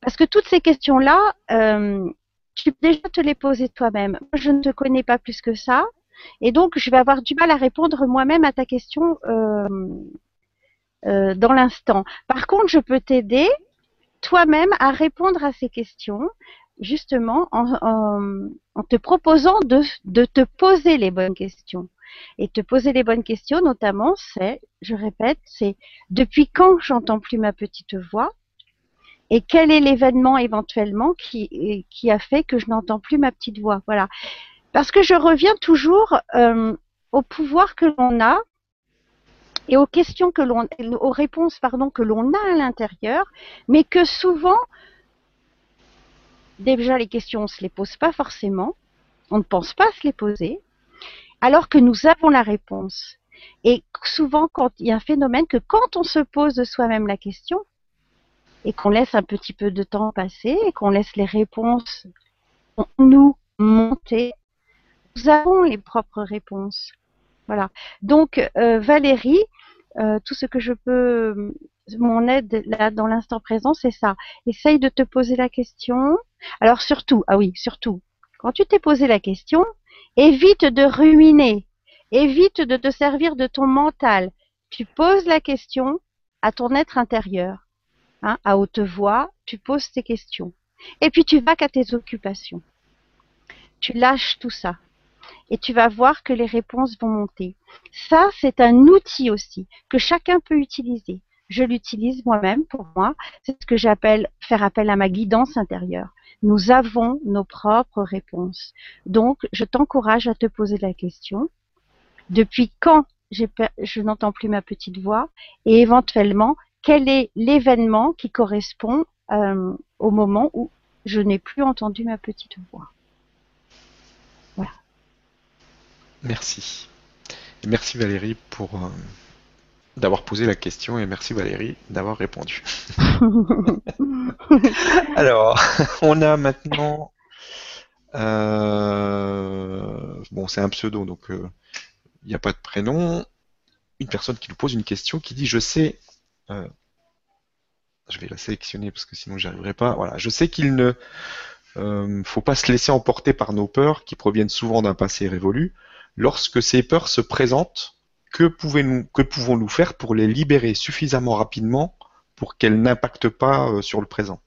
Parce que toutes ces questions-là, euh, tu peux déjà te les poser toi-même. Je ne te connais pas plus que ça. Et donc, je vais avoir du mal à répondre moi-même à ta question euh, dans l'instant. Par contre, je peux t'aider toi-même à répondre à ces questions, justement en, te proposant de, te poser les bonnes questions. Et te poser les bonnes questions, notamment, c'est, je répète, c'est depuis quand j'entends plus ma petite voix et quel est l'événement éventuellement qui, qui a fait que je n'entends plus ma petite voix? Voilà. Parce que je reviens toujours euh, au pouvoir que l'on a et aux questions que l'on, aux réponses pardon que l'on a à l'intérieur, mais que souvent, déjà les questions on se les pose pas forcément, on ne pense pas se les poser, alors que nous avons la réponse. Et souvent, quand il y a un phénomène que quand on se pose de soi-même la question et qu'on laisse un petit peu de temps passer et qu'on laisse les réponses nous monter, nous avons les propres réponses. Voilà. Donc euh, Valérie, euh, tout ce que je peux, mon aide là dans l'instant présent, c'est ça. Essaye de te poser la question. Alors surtout, ah oui, surtout, quand tu t'es posé la question, évite de ruiner, évite de te servir de ton mental. Tu poses la question à ton être intérieur, hein, à haute voix, tu poses tes questions. Et puis tu vas qu'à tes occupations. Tu lâches tout ça et tu vas voir que les réponses vont monter. Ça, c'est un outil aussi que chacun peut utiliser. Je l'utilise moi-même pour moi. C'est ce que j'appelle faire appel à ma guidance intérieure. Nous avons nos propres réponses. Donc, je t'encourage à te poser la question. Depuis quand je n'entends plus ma petite voix? Et éventuellement, quel est l'événement qui correspond euh, au moment où je n'ai plus entendu ma petite voix? Merci. merci Valérie pour euh, d'avoir posé la question et merci Valérie d'avoir répondu. Alors, on a maintenant euh, bon, c'est un pseudo donc euh, il n'y a pas de prénom. Une personne qui nous pose une question qui dit je sais je vais la sélectionner parce que sinon j'y arriverai pas. Voilà, je sais qu'il ne faut pas se laisser emporter par nos peurs qui proviennent souvent d'un passé révolu. Lorsque ces peurs se présentent, que, pouvons-nous faire pour les libérer suffisamment rapidement pour qu'elles n'impactent pas euh, sur le présent?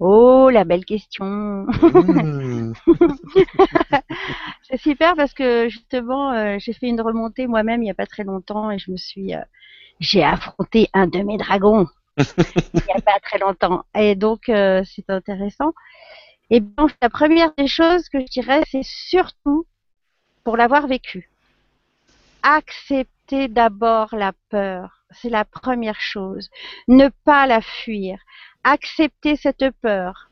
Oh, la belle question. Mmh. c'est super parce que justement, euh, j'ai fait une remontée moi-même il n'y a pas très longtemps et je me suis, euh, j'ai affronté un de mes dragons il n'y a pas très longtemps et donc c'est intéressant. Et bon, la première des choses que je dirais, c'est surtout pour l'avoir vécu. Accepter d'abord la peur, c'est la première chose. Ne pas la fuir. Accepter cette peur,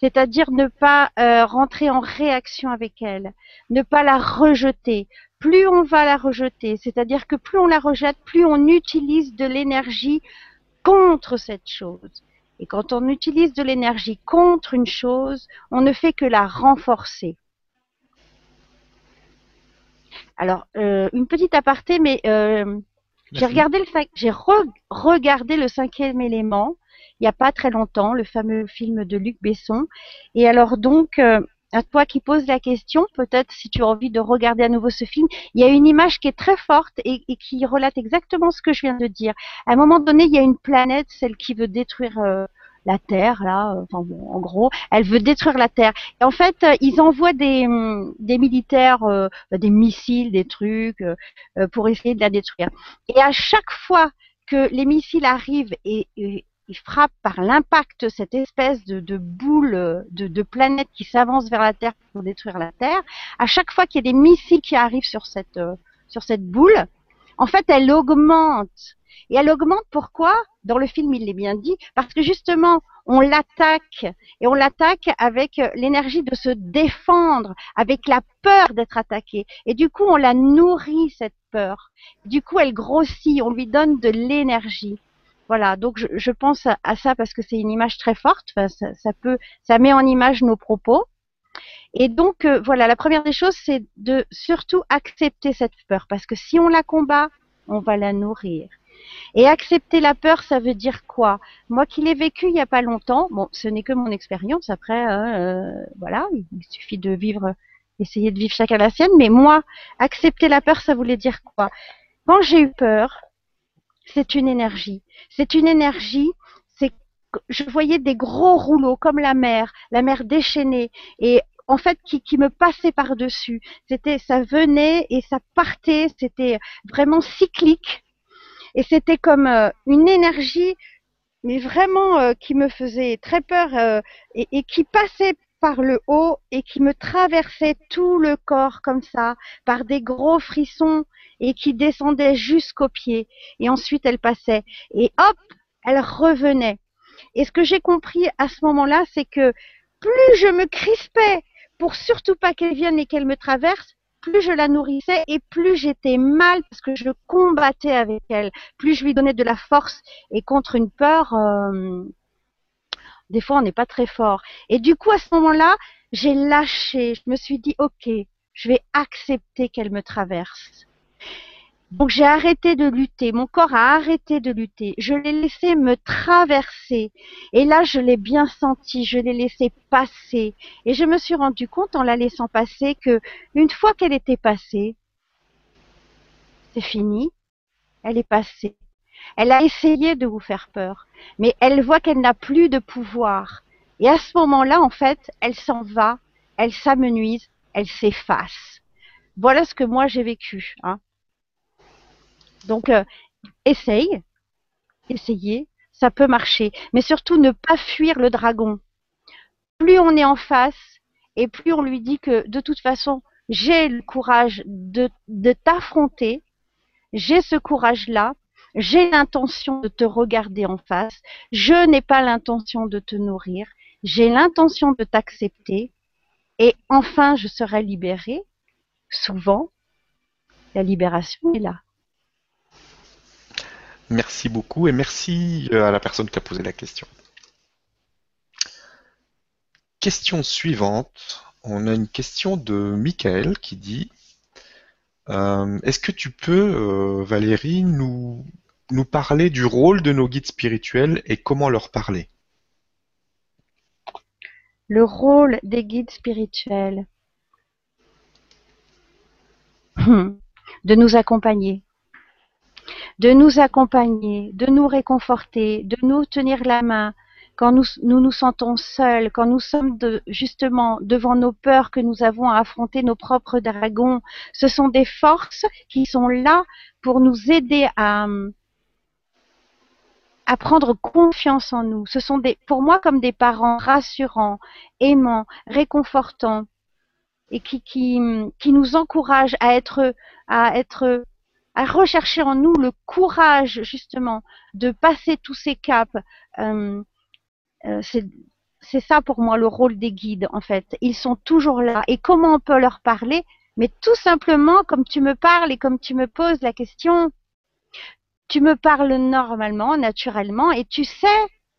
c'est-à-dire ne pas euh, rentrer en réaction avec elle, ne pas la rejeter. Plus on va la rejeter, c'est-à-dire que plus on la rejette, plus on utilise de l'énergie contre cette chose. Et quand on utilise de l'énergie contre une chose, on ne fait que la renforcer. Alors, euh, une petite aparté, mais euh, j'ai regardé le j'ai regardé le cinquième élément il n'y a pas très longtemps, le fameux film de Luc Besson. Et alors donc, euh, à toi qui poses la question, peut-être si tu as envie de regarder à nouveau ce film, il y a une image qui est très forte et, et, qui relate exactement ce que je viens de dire. À un moment donné, il y a une planète, celle qui veut détruire la Terre, là, euh, en gros, elle veut détruire la Terre. Et en fait, euh, ils envoient des, hum, militaires, euh, des missiles, des trucs, pour essayer de la détruire. Et à chaque fois que les missiles arrivent et, ils frappent par l'impact cette espèce de, boule de, de, planète qui s'avance vers la Terre pour détruire la Terre, à chaque fois qu'il y a des missiles qui arrivent sur cette boule, en fait, elle augmente et elle augmente pourquoi? Dans le film, il l'est bien dit, parce que justement, on l'attaque et on l'attaque avec l'énergie de se défendre, avec la peur d'être attaqué. Et du coup, on la nourrit, cette peur. Du coup, elle grossit, on lui donne de l'énergie. Voilà, donc je, pense à, ça parce que c'est une image très forte. ça, peut, ça met en image nos propos. Et donc, euh, voilà, la première des choses, c'est de surtout accepter cette peur, parce que si on la combat, on va la nourrir. Et accepter la peur, ça veut dire quoi? Moi qui l'ai vécu il n'y a pas longtemps, bon, ce n'est que mon expérience. Après, hein, euh, voilà, il suffit de vivre, essayer de vivre chacun la sienne. Mais moi, accepter la peur, ça voulait dire quoi? Quand j'ai eu peur, c'est une énergie. C'est une énergie. C'est, je voyais des gros rouleaux comme la mer, la mer déchaînée, et en fait qui, qui me passait par dessus. C'était, ça venait et ça partait. C'était vraiment cyclique. Et c'était comme euh, une énergie mais vraiment euh, qui me faisait très peur euh, et, et, qui passait par le haut et qui me traversait tout le corps comme ça, par des gros frissons et qui descendait jusqu'aux pieds. Et ensuite elle passait et hop, elle revenait. Et ce que j'ai compris à ce moment-là, c'est que plus je me crispais pour surtout pas qu'elle vienne et qu'elle me traverse, plus je la nourrissais et plus j'étais mal parce que je combattais avec elle, plus je lui donnais de la force et contre une peur, euh, des fois on n'est pas très fort. Et du coup à ce moment-là, j'ai lâché, je me suis dit ok, je vais accepter qu'elle me traverse. Donc j'ai arrêté de lutter, mon corps a arrêté de lutter, je l'ai laissé me traverser et là je l'ai bien senti, je l'ai laissé passer et je me suis rendu compte en la laissant passer que une fois qu'elle était passée, c'est fini, elle est passée. Elle a essayé de vous faire peur, mais elle voit qu'elle n'a plus de pouvoir. Et à ce moment-là, en fait, elle s'en va, elle s'amenuise, elle s'efface. Voilà ce que moi j'ai vécu. Hein. Donc, euh, essaye, essayez, ça peut marcher. Mais surtout, ne pas fuir le dragon. Plus on est en face et plus on lui dit que de toute façon, j'ai le courage de, de t'affronter, j'ai ce courage-là, j'ai l'intention de te regarder en face, je n'ai pas l'intention de te nourrir, j'ai l'intention de t'accepter, et enfin je serai libérée. Souvent, la libération est là. Merci beaucoup et merci euh, à la personne qui a posé la question. Question suivante. On a une question de Michael qui dit euh, Est-ce que tu peux, euh, Valérie, nous, nous parler du rôle de nos guides spirituels et comment leur parler? Le rôle des guides spirituels. De nous accompagner de nous accompagner, de nous réconforter, de nous tenir la main quand nous nous, sentons seuls, quand nous sommes justement devant nos peurs que nous avons à affronter nos propres dragons. Ce sont des forces qui sont là pour nous aider à, prendre confiance en nous. Ce sont pour moi comme des parents rassurants, aimants, réconfortants et qui nous encouragent à être, à être à rechercher en nous le courage justement de passer tous ces caps. Euh, euh, c'est ça pour moi le rôle des guides en fait. Ils sont toujours là. Et comment on peut leur parler? Mais tout simplement comme tu me parles et comme tu me poses la question. Tu me parles normalement, naturellement, et tu sais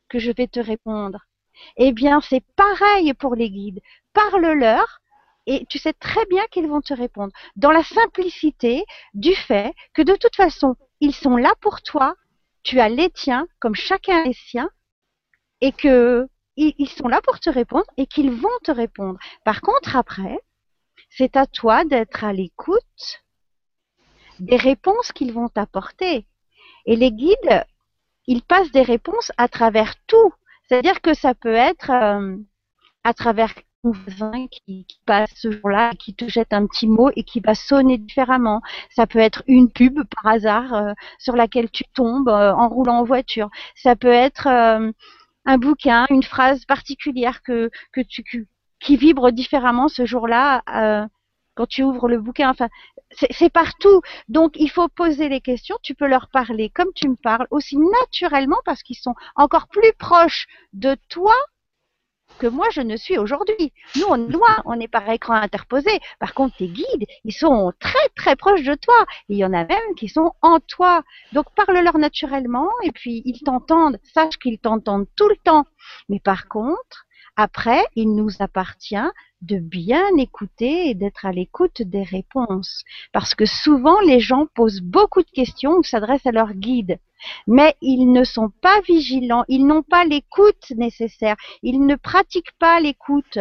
que je vais te répondre. Eh bien, c'est pareil pour les guides. Parle-leur et tu sais très bien qu'ils vont te répondre. Dans la simplicité du fait que de toute façon, ils sont là pour toi, tu as les tiens comme chacun les siens, et que ils sont là pour te répondre et qu'ils vont te répondre. Par contre, après, c'est à toi d'être à l'écoute des réponses qu'ils vont t'apporter. Et les guides, ils passent des réponses à travers tout. C'est-à-dire que ça peut être euh, à travers voisin qui, qui, passe ce jour-là, qui te jette un petit mot et qui va sonner différemment. Ça peut être une pub par hasard euh, sur laquelle tu tombes euh, en roulant en voiture. Ça peut être euh, un bouquin, une phrase particulière que, que tu qui vibre différemment ce jour-là quand tu ouvres le bouquin. Enfin, c'est partout. Donc, il faut poser les questions. Tu peux leur parler comme tu me parles, aussi naturellement parce qu'ils sont encore plus proches de toi que moi je ne suis aujourd'hui. Nous, on est loin, on est par écran interposé. Par contre, tes guides, ils sont très très proches de toi. il y en a même qui sont en toi. Donc parle-leur naturellement et puis ils t'entendent. Sache qu'ils t'entendent tout le temps. Mais par contre, après, il nous appartient de bien écouter et d'être à l'écoute des réponses. Parce que souvent, les gens posent beaucoup de questions ou s'adressent à leur guide. Mais ils ne sont pas vigilants, ils n'ont pas l'écoute nécessaire, ils ne pratiquent pas l'écoute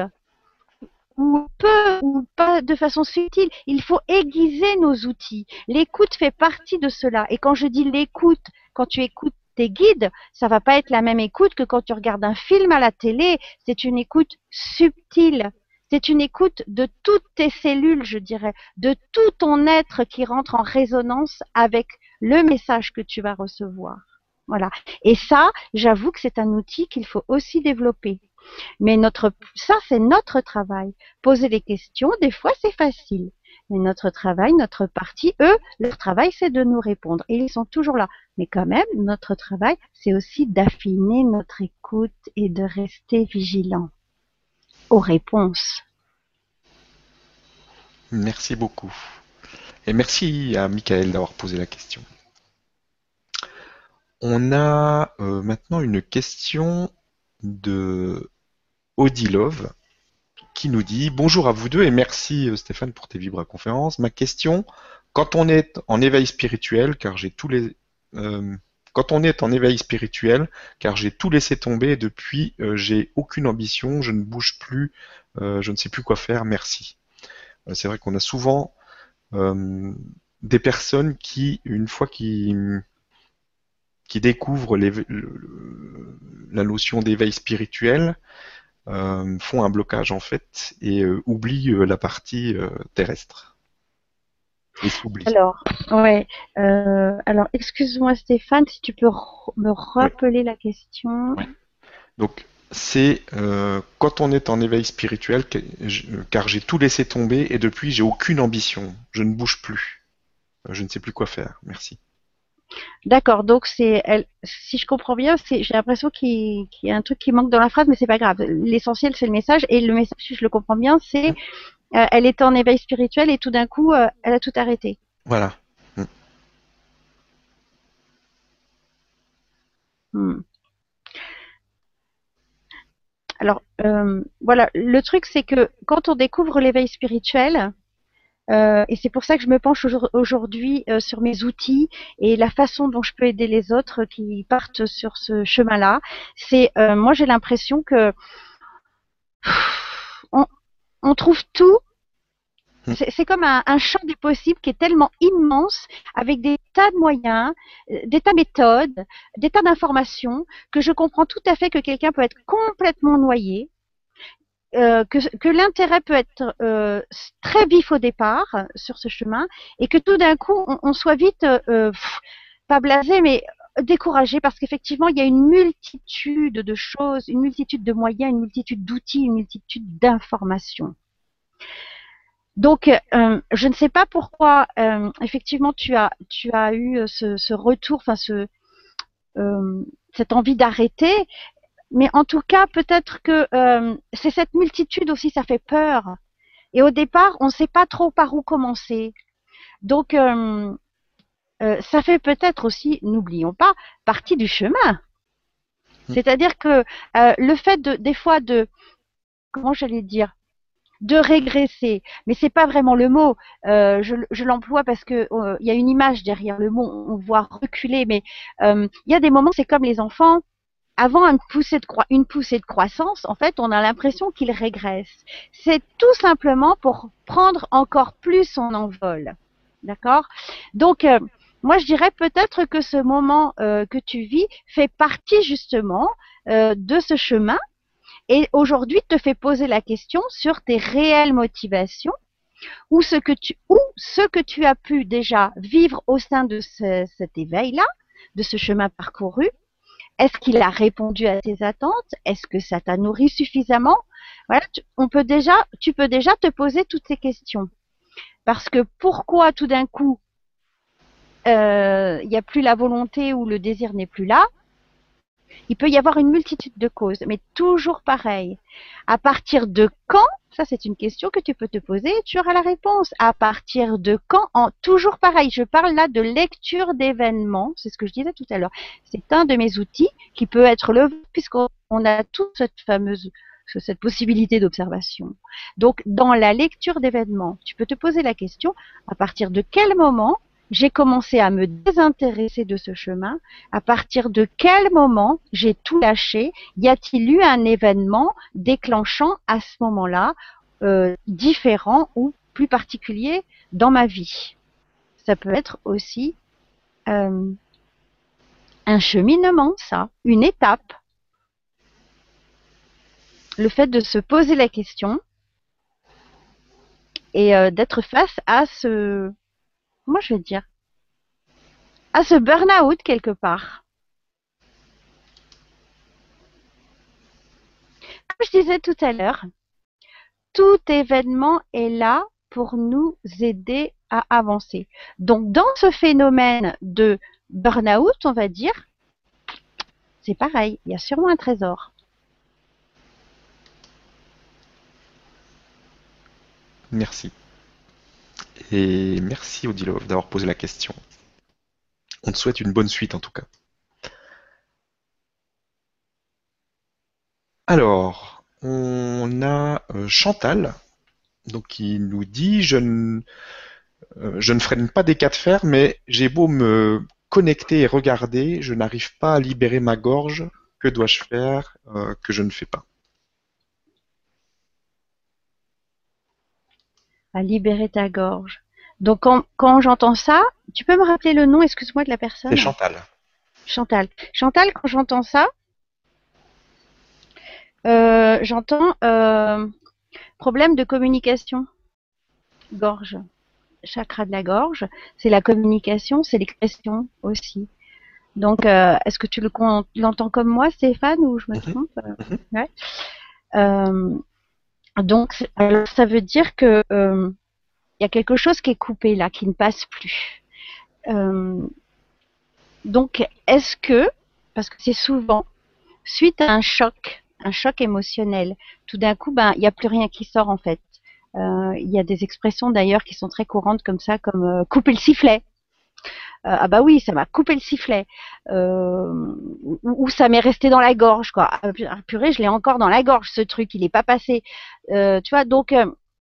ou peu ou pas de façon subtile. Il faut aiguiser nos outils. L'écoute fait partie de cela. Et quand je dis l'écoute, quand tu écoutes tes guides, ça va pas être la même écoute que quand tu regardes un film à la télé. C'est une écoute subtile. C'est une écoute de toutes tes cellules, je dirais, de tout ton être qui rentre en résonance avec le message que tu vas recevoir. Voilà. Et ça, j'avoue que c'est un outil qu'il faut aussi développer. Mais notre, ça, c'est notre travail. Poser des questions, des fois, c'est facile. Mais notre travail, notre partie, eux, leur travail, c'est de nous répondre. Et ils sont toujours là. Mais quand même, notre travail, c'est aussi d'affiner notre écoute et de rester vigilant réponses. Merci beaucoup. Et merci à Michael d'avoir posé la question. On a euh, maintenant une question de Odilove qui nous dit Bonjour à vous deux et merci euh, Stéphane pour tes Vibra conférences. Ma question, quand on est en éveil spirituel, car j'ai tous les euh, quand on est en éveil spirituel, car j'ai tout laissé tomber depuis j'ai aucune ambition, je ne bouge plus, je ne sais plus quoi faire, merci. C'est vrai qu'on a souvent des personnes qui, une fois qui découvrent la notion d'éveil spirituel euh, font un blocage en fait et euh, oublient euh, la partie terrestre. Et Alors, ouais. alors, excuse-moi Stéphane, si tu peux me rappeler la question. Donc, c'est quand on est en éveil spirituel, car j'ai tout laissé tomber et depuis j'ai aucune ambition, je ne bouge plus, je ne sais plus quoi faire. Merci. D'accord, donc c'est elle. Si je comprends bien, c'est j'ai l'impression qu'il y a un truc qui manque dans la phrase, mais c'est pas grave. L'essentiel c'est le message et le message, si je le comprends bien, c'est euh, elle était en éveil spirituel et tout d'un coup, euh, elle a tout arrêté. Voilà. Mm. Hmm. Alors euh, voilà, le truc c'est que quand on découvre l'éveil spirituel, et c'est pour ça que je me penche aujourd'hui sur mes outils et la façon dont je peux aider les autres qui partent sur ce chemin-là. C'est moi j'ai l'impression que on, trouve tout. Hmm. C'est comme un, un, champ des possibles qui est tellement immense, avec des tas de moyens, des tas de méthodes, des tas d'informations, que je comprends tout à fait que quelqu'un peut être complètement noyé, euh, que, l'intérêt peut être euh, très vif au départ euh, sur ce chemin et que tout d'un coup on, soit vite pas blasé mais découragé parce qu'effectivement il y a une multitude de choses, une multitude de moyens, une multitude d'outils, une multitude d'informations. Donc, je ne sais pas pourquoi, effectivement, tu as, tu as eu ce, ce retour, enfin, ce, cette envie d'arrêter mais en tout cas, peut-être que euh, c'est cette multitude aussi, ça fait peur. Et au départ, on ne sait pas trop par où commencer. Donc, euh, euh, ça fait peut-être aussi, n'oublions pas, partie du chemin. Mm. C'est-à-dire que le fait de, des fois de, comment j'allais dire, de régresser, mais c'est pas vraiment le mot. je, je l'emploie parce que il y a une image derrière le mot. On voit reculer, mais il y a des moments, c'est comme les enfants avant une poussée, de une poussée de croissance, en fait, on a l'impression qu'il régresse. C'est tout simplement pour prendre encore plus son envol. D'accord? Donc, euh, moi, je dirais peut-être que ce moment euh, que tu vis fait partie justement euh, de ce chemin et aujourd'hui te fait poser la question sur tes réelles motivations ou ce que tu, ou ce que tu as pu déjà vivre au sein de cet éveil-là, de ce chemin parcouru, est-ce qu'il a répondu à tes attentes? Est-ce que ça t'a nourri suffisamment? Voilà, on peut déjà, tu peux déjà te poser toutes ces questions. Parce que pourquoi tout d'un coup euh, il n'y a plus la volonté ou le désir n'est plus là Il peut y avoir une multitude de causes, mais toujours pareil. À partir de quand ça, c'est une question que tu peux te poser tu auras la réponse. À partir de quand en, Toujours pareil, je parle là de lecture d'événements, c'est ce que je disais tout à l'heure. C'est un de mes outils qui peut être le puisqu'on a toute cette fameuse cette possibilité d'observation. Donc, dans la lecture d'événements, tu peux te poser la question, à partir de quel moment j'ai commencé à me désintéresser de ce chemin. À partir de quel moment j'ai tout lâché? Y a-t-il eu un événement déclenchant à ce moment-là euh, différent ou plus particulier dans ma vie? Ça peut être aussi euh, un cheminement, ça, une étape. Le fait de se poser la question et euh, d'être face à ce, moi je vais dire, à ce burn-out quelque part. Comme je disais tout à l'heure, tout événement est là pour nous aider à avancer. Donc dans ce phénomène de burn-out, on va dire, c'est pareil, il y a sûrement un trésor. Merci. Et merci Odilov d'avoir posé la question. On te souhaite une bonne suite en tout cas. Alors, on a euh, Chantal donc qui nous dit je ne, euh, je ne freine pas des cas de fer, mais j'ai beau me connecter et regarder, je n'arrive pas à libérer ma gorge. Que dois-je faire euh, que je ne fais pas? À libérer ta gorge. Donc quand, j'entends ça, tu peux me rappeler le nom, excuse-moi, de la personne? C'est Chantal. Chantal. Chantal, quand j'entends ça, euh, j'entends problème de communication. Gorge chakra de la gorge, c'est la communication, c'est l'expression aussi. Donc, euh, est-ce que tu l'entends comme moi, Stéphane, ou je me mhm. trompe? Mhm. ouais. Euh, Donc, alors, ça veut dire que euh, il y a quelque chose qui est coupé là, qui ne passe plus. Euh, donc, est-ce que, parce que c'est souvent, suite à un choc, un choc émotionnel, tout d'un coup, ben, il n'y a plus rien qui sort en fait. Euh, il y a des expressions d'ailleurs qui sont très courantes comme ça, comme euh, couper le sifflet. Euh, ah bah oui, ça m'a coupé le sifflet. ou, ça m'est resté dans la gorge, quoi. Ah, purée, je l'ai encore dans la gorge, ce truc, il n'est pas passé. tu vois, donc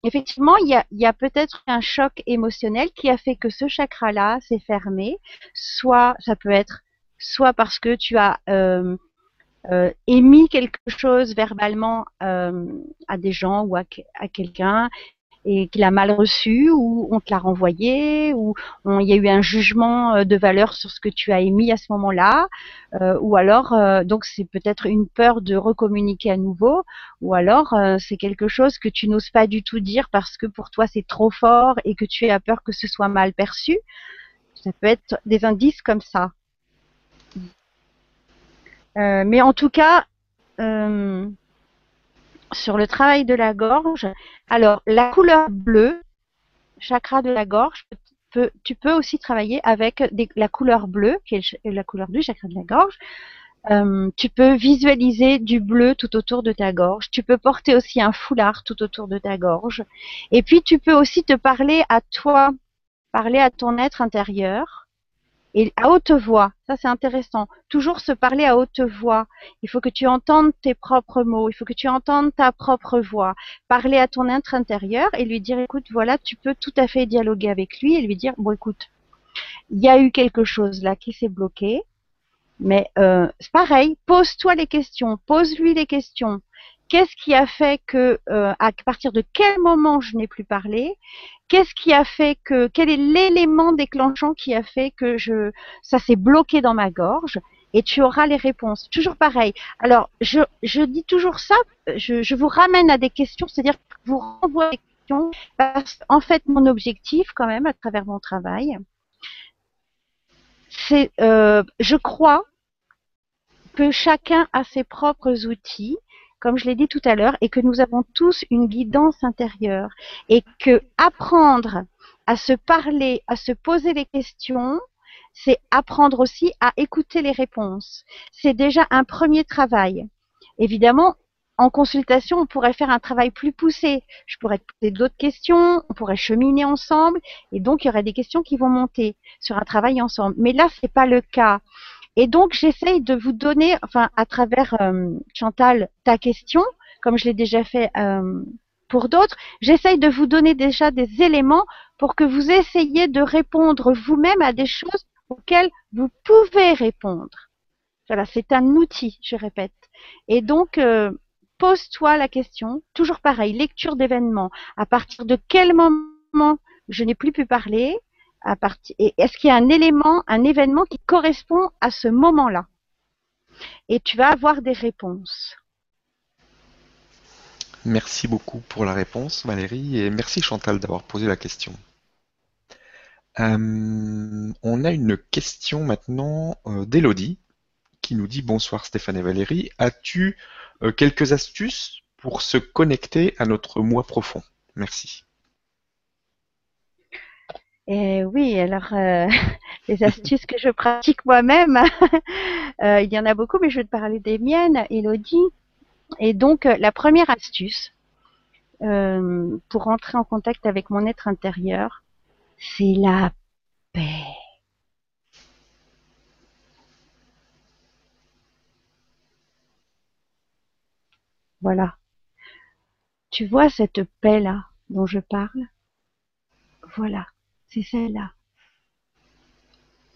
effectivement, il y a, peut-être un choc émotionnel qui a fait que ce chakra-là s'est fermé. Soit, ça peut être, soit parce que tu as euh, euh, émis quelque chose verbalement euh, à des gens ou à, quelqu'un et qu'il a mal reçu ou on te l'a renvoyé ou il y a eu un jugement euh, de valeur sur ce que tu as émis à ce moment-là ou alors donc c'est peut-être une peur de recommuniquer à nouveau ou alors c'est quelque chose que tu n'oses pas du tout dire parce que pour toi c'est trop fort et que tu as peur que ce soit mal perçu. Ça peut être des indices comme ça. Euh, mais en tout cas, euh, sur le travail de la gorge, alors la couleur bleue, chakra de la gorge, tu peux aussi travailler avec la couleur bleue, qui est la couleur du chakra de la gorge. Euh, tu peux visualiser du bleu tout autour de ta gorge. Tu peux porter aussi un foulard tout autour de ta gorge. Et puis tu peux aussi te parler à toi, parler à ton être intérieur et à haute voix, ça c'est intéressant. Toujours se parler à haute voix. Il faut que tu entendes tes propres mots, il faut que tu entendes ta propre voix. Parler à ton être intérieur et lui dire, écoute, voilà, tu peux tout à fait dialoguer avec lui et lui dire, bon, écoute, il y a eu quelque chose là qui s'est bloqué, mais euh, c'est pareil, pose-toi les questions, pose-lui les questions. Qu'est-ce qui a fait que, euh, à partir de quel moment je n'ai plus parlé? Qu'est-ce qui a fait que, quel est l'élément déclenchant qui a fait que je, ça s'est bloqué dans ma gorge? Et tu auras les réponses. Toujours pareil. Alors, je, je dis toujours ça, je, je vous ramène à des questions, c'est-à-dire que vous renvoie des questions, parce qu'en fait, mon objectif, quand même, à travers mon travail, c'est, euh, je crois que chacun a ses propres outils comme je l'ai dit tout à l'heure, et que nous avons tous une guidance intérieure, et que apprendre à se parler, à se poser les questions, c'est apprendre aussi à écouter les réponses. C'est déjà un premier travail. Évidemment, en consultation, on pourrait faire un travail plus poussé. Je pourrais poser d'autres questions, on pourrait cheminer ensemble, et donc il y aurait des questions qui vont monter sur un travail ensemble. Mais là, c'est pas le cas. Et donc, j'essaye de vous donner, enfin, à travers euh, Chantal, ta question, comme je l'ai déjà fait euh, pour d'autres, j'essaye de vous donner déjà des éléments pour que vous essayiez de répondre vous-même à des choses auxquelles vous pouvez répondre. Voilà, c'est un outil, je répète. Et donc, euh, pose-toi la question, toujours pareil, lecture d'événements. À partir de quel moment je n'ai plus pu parler? Est-ce qu'il y a un élément, un événement qui correspond à ce moment-là? Et tu vas avoir des réponses. Merci beaucoup pour la réponse, Valérie, et merci Chantal d'avoir posé la question. Euh, on a une question maintenant euh, d'Elodie qui nous dit Bonsoir Stéphane et Valérie, as-tu euh, quelques astuces pour se connecter à notre moi profond? Merci. Et oui, alors euh, les astuces que je pratique moi-même, euh, il y en a beaucoup, mais je vais te parler des miennes, Elodie. Et donc, euh, la première astuce pour entrer en contact avec mon être intérieur, c'est la paix. Voilà. Tu vois cette paix-là dont je parle? Voilà c'est celle-là.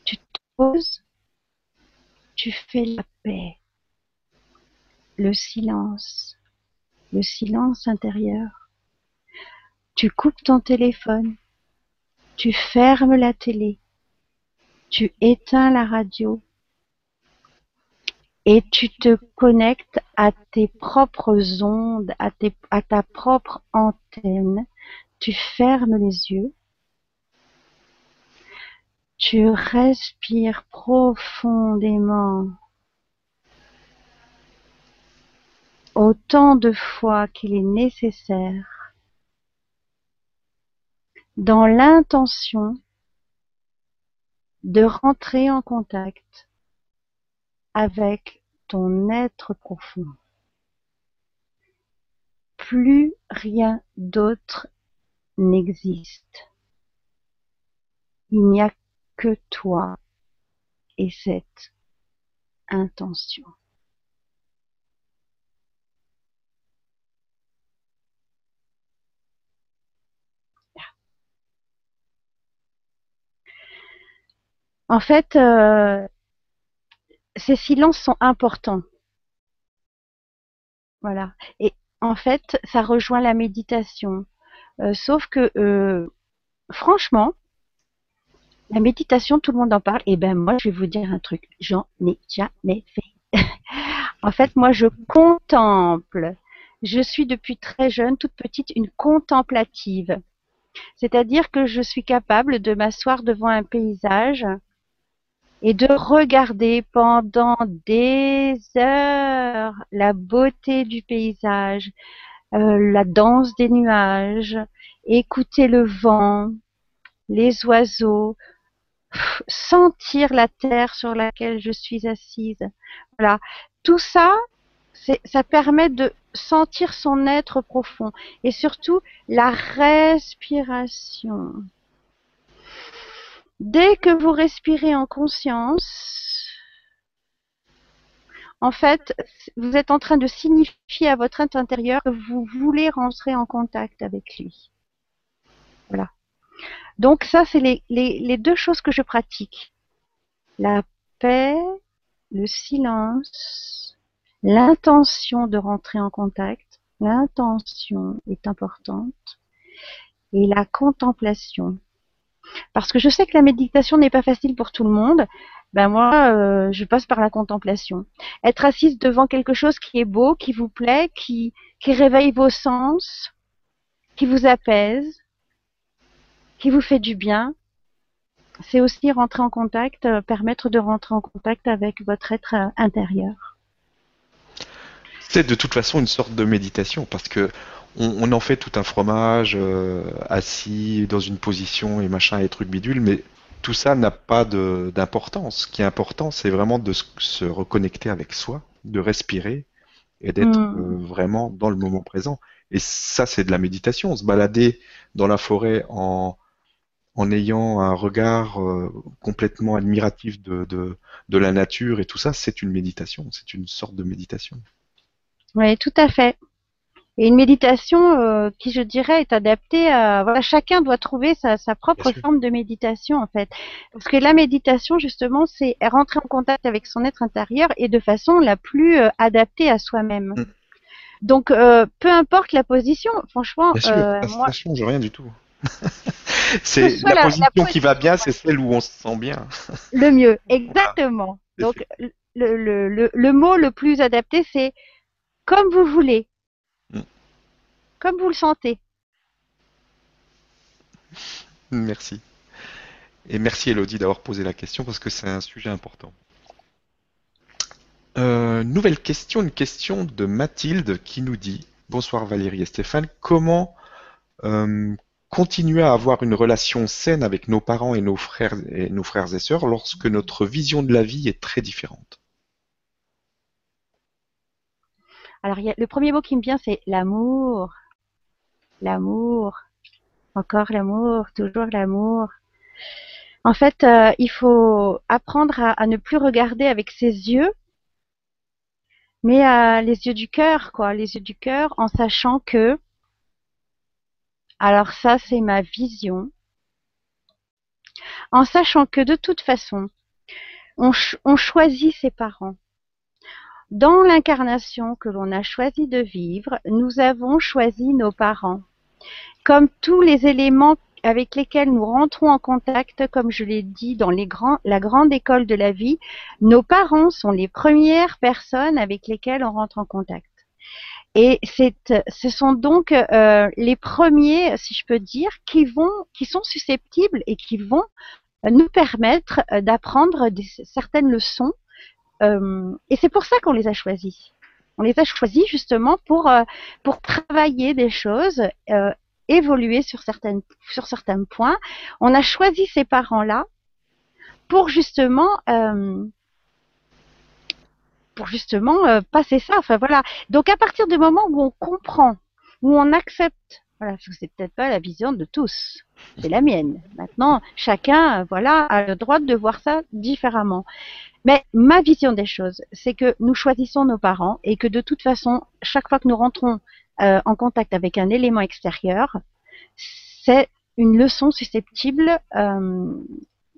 Tu te poses, tu fais la paix, le silence, le silence intérieur. Tu coupes ton téléphone, tu fermes la télé, tu éteins la radio et tu te connectes à tes propres ondes, à, à ta propre antenne. Tu fermes les yeux tu respires profondément autant de fois qu'il est nécessaire dans l'intention de rentrer en contact avec ton être profond. Plus rien d'autre n'existe. Il n'y a que toi et cette intention. En fait, euh, ces silences sont importants. Voilà. Et en fait, ça rejoint la méditation. Euh, sauf que, euh, franchement, la méditation, tout le monde en parle. Et eh ben moi, je vais vous dire un truc. J'en ai jamais fait. en fait, moi, je contemple. Je suis depuis très jeune, toute petite, une contemplative. C'est-à-dire que je suis capable de m'asseoir devant un paysage et de regarder pendant des heures la beauté du paysage, euh, la danse des nuages, écouter le vent, les oiseaux, sentir la terre sur laquelle je suis assise. Voilà. Tout ça, ça permet de sentir son être profond et surtout la respiration. Dès que vous respirez en conscience, en fait, vous êtes en train de signifier à votre être intérieur que vous voulez rentrer en contact avec lui. Voilà. Donc ça, c'est les, deux choses que je pratique. La paix, le silence, l'intention de rentrer en contact. L'intention est importante. Et la contemplation. Parce que je sais que la méditation n'est pas facile pour tout le monde. Ben moi, euh, je passe par la contemplation. Être assise devant quelque chose qui est beau, qui vous plaît, qui, qui réveille vos sens, qui vous apaise, qui vous fait du bien, c'est aussi rentrer en contact, euh, permettre de rentrer en contact avec votre être euh, intérieur. C'est de toute façon une sorte de méditation parce que on, en fait tout un fromage euh, assis dans une position et machin et truc bidule, mais tout ça n'a pas d'importance. Ce qui est important, c'est vraiment de se reconnecter avec soi, de respirer et d'être hmm. vraiment dans le moment présent. Et ça, c'est de la méditation. Se balader dans la forêt en, en ayant un regard euh, complètement admiratif de, de, la nature et tout ça, c'est une méditation, c'est une sorte de méditation. Oui, tout à fait. Et une méditation euh, qui, je dirais, est adaptée à... Voilà, chacun doit trouver sa, sa propre forme de méditation, en fait. Parce que la méditation, justement, c'est rentrer en contact avec son être intérieur et de façon la plus euh, adaptée à soi-même. Mm. Donc, peu importe la position, franchement... Bien sûr, ça, moi... change rien du tout. C'est la, position qui va bien, c'est celle où on se sent bien. le mieux, exactement. Donc le, le, le, mot le plus adapté, c'est comme vous voulez, mm. comme vous le sentez. Merci. Et merci Elodie d'avoir posé la question parce que c'est un sujet important. Euh, nouvelle question, une question de Mathilde qui nous dit Bonsoir Valérie et Stéphane, comment euh, continuer à avoir une relation saine avec nos parents et nos frères et nos frères et sœurs lorsque notre vision de la vie est très différente Alors, le premier mot qui me vient, c'est l'amour. L'amour. Encore l'amour, toujours l'amour. En fait, euh, il faut apprendre à, ne plus regarder avec ses yeux, mais à les yeux du cœur, quoi, les yeux du cœur, en sachant que, alors ça, c'est ma vision, en sachant que de toute façon, on, ch- on choisit ses parents. Dans l'incarnation que l'on a choisi de vivre, nous avons choisi nos parents. Comme tous les éléments avec lesquels nous rentrons en contact, comme je l'ai dit dans la grande école de la vie, nos parents sont les premières personnes avec lesquelles on rentre en contact. Et ce sont donc euh, les premiers, si je peux dire, qui vont, qui sont susceptibles et qui vont nous permettre euh, d'apprendre certaines leçons. Euh, et c'est pour ça qu'on les a choisis. On les a choisis justement pour euh, travailler des choses, euh, évoluer sur sur certains points. On a choisi ces parents-là pour justement euh, pour justement euh, passer ça. Enfin voilà. Donc à partir du moment où on comprend, où on accepte, voilà, parce que c'est peut-être pas la vision de tous, c'est la mienne. Maintenant, chacun, euh, voilà, a le droit de voir ça différemment. Mais ma vision des choses, c'est que nous choisissons nos parents et que de toute façon, chaque fois que nous rentrons euh, en contact avec un élément extérieur, c'est une leçon susceptible, euh,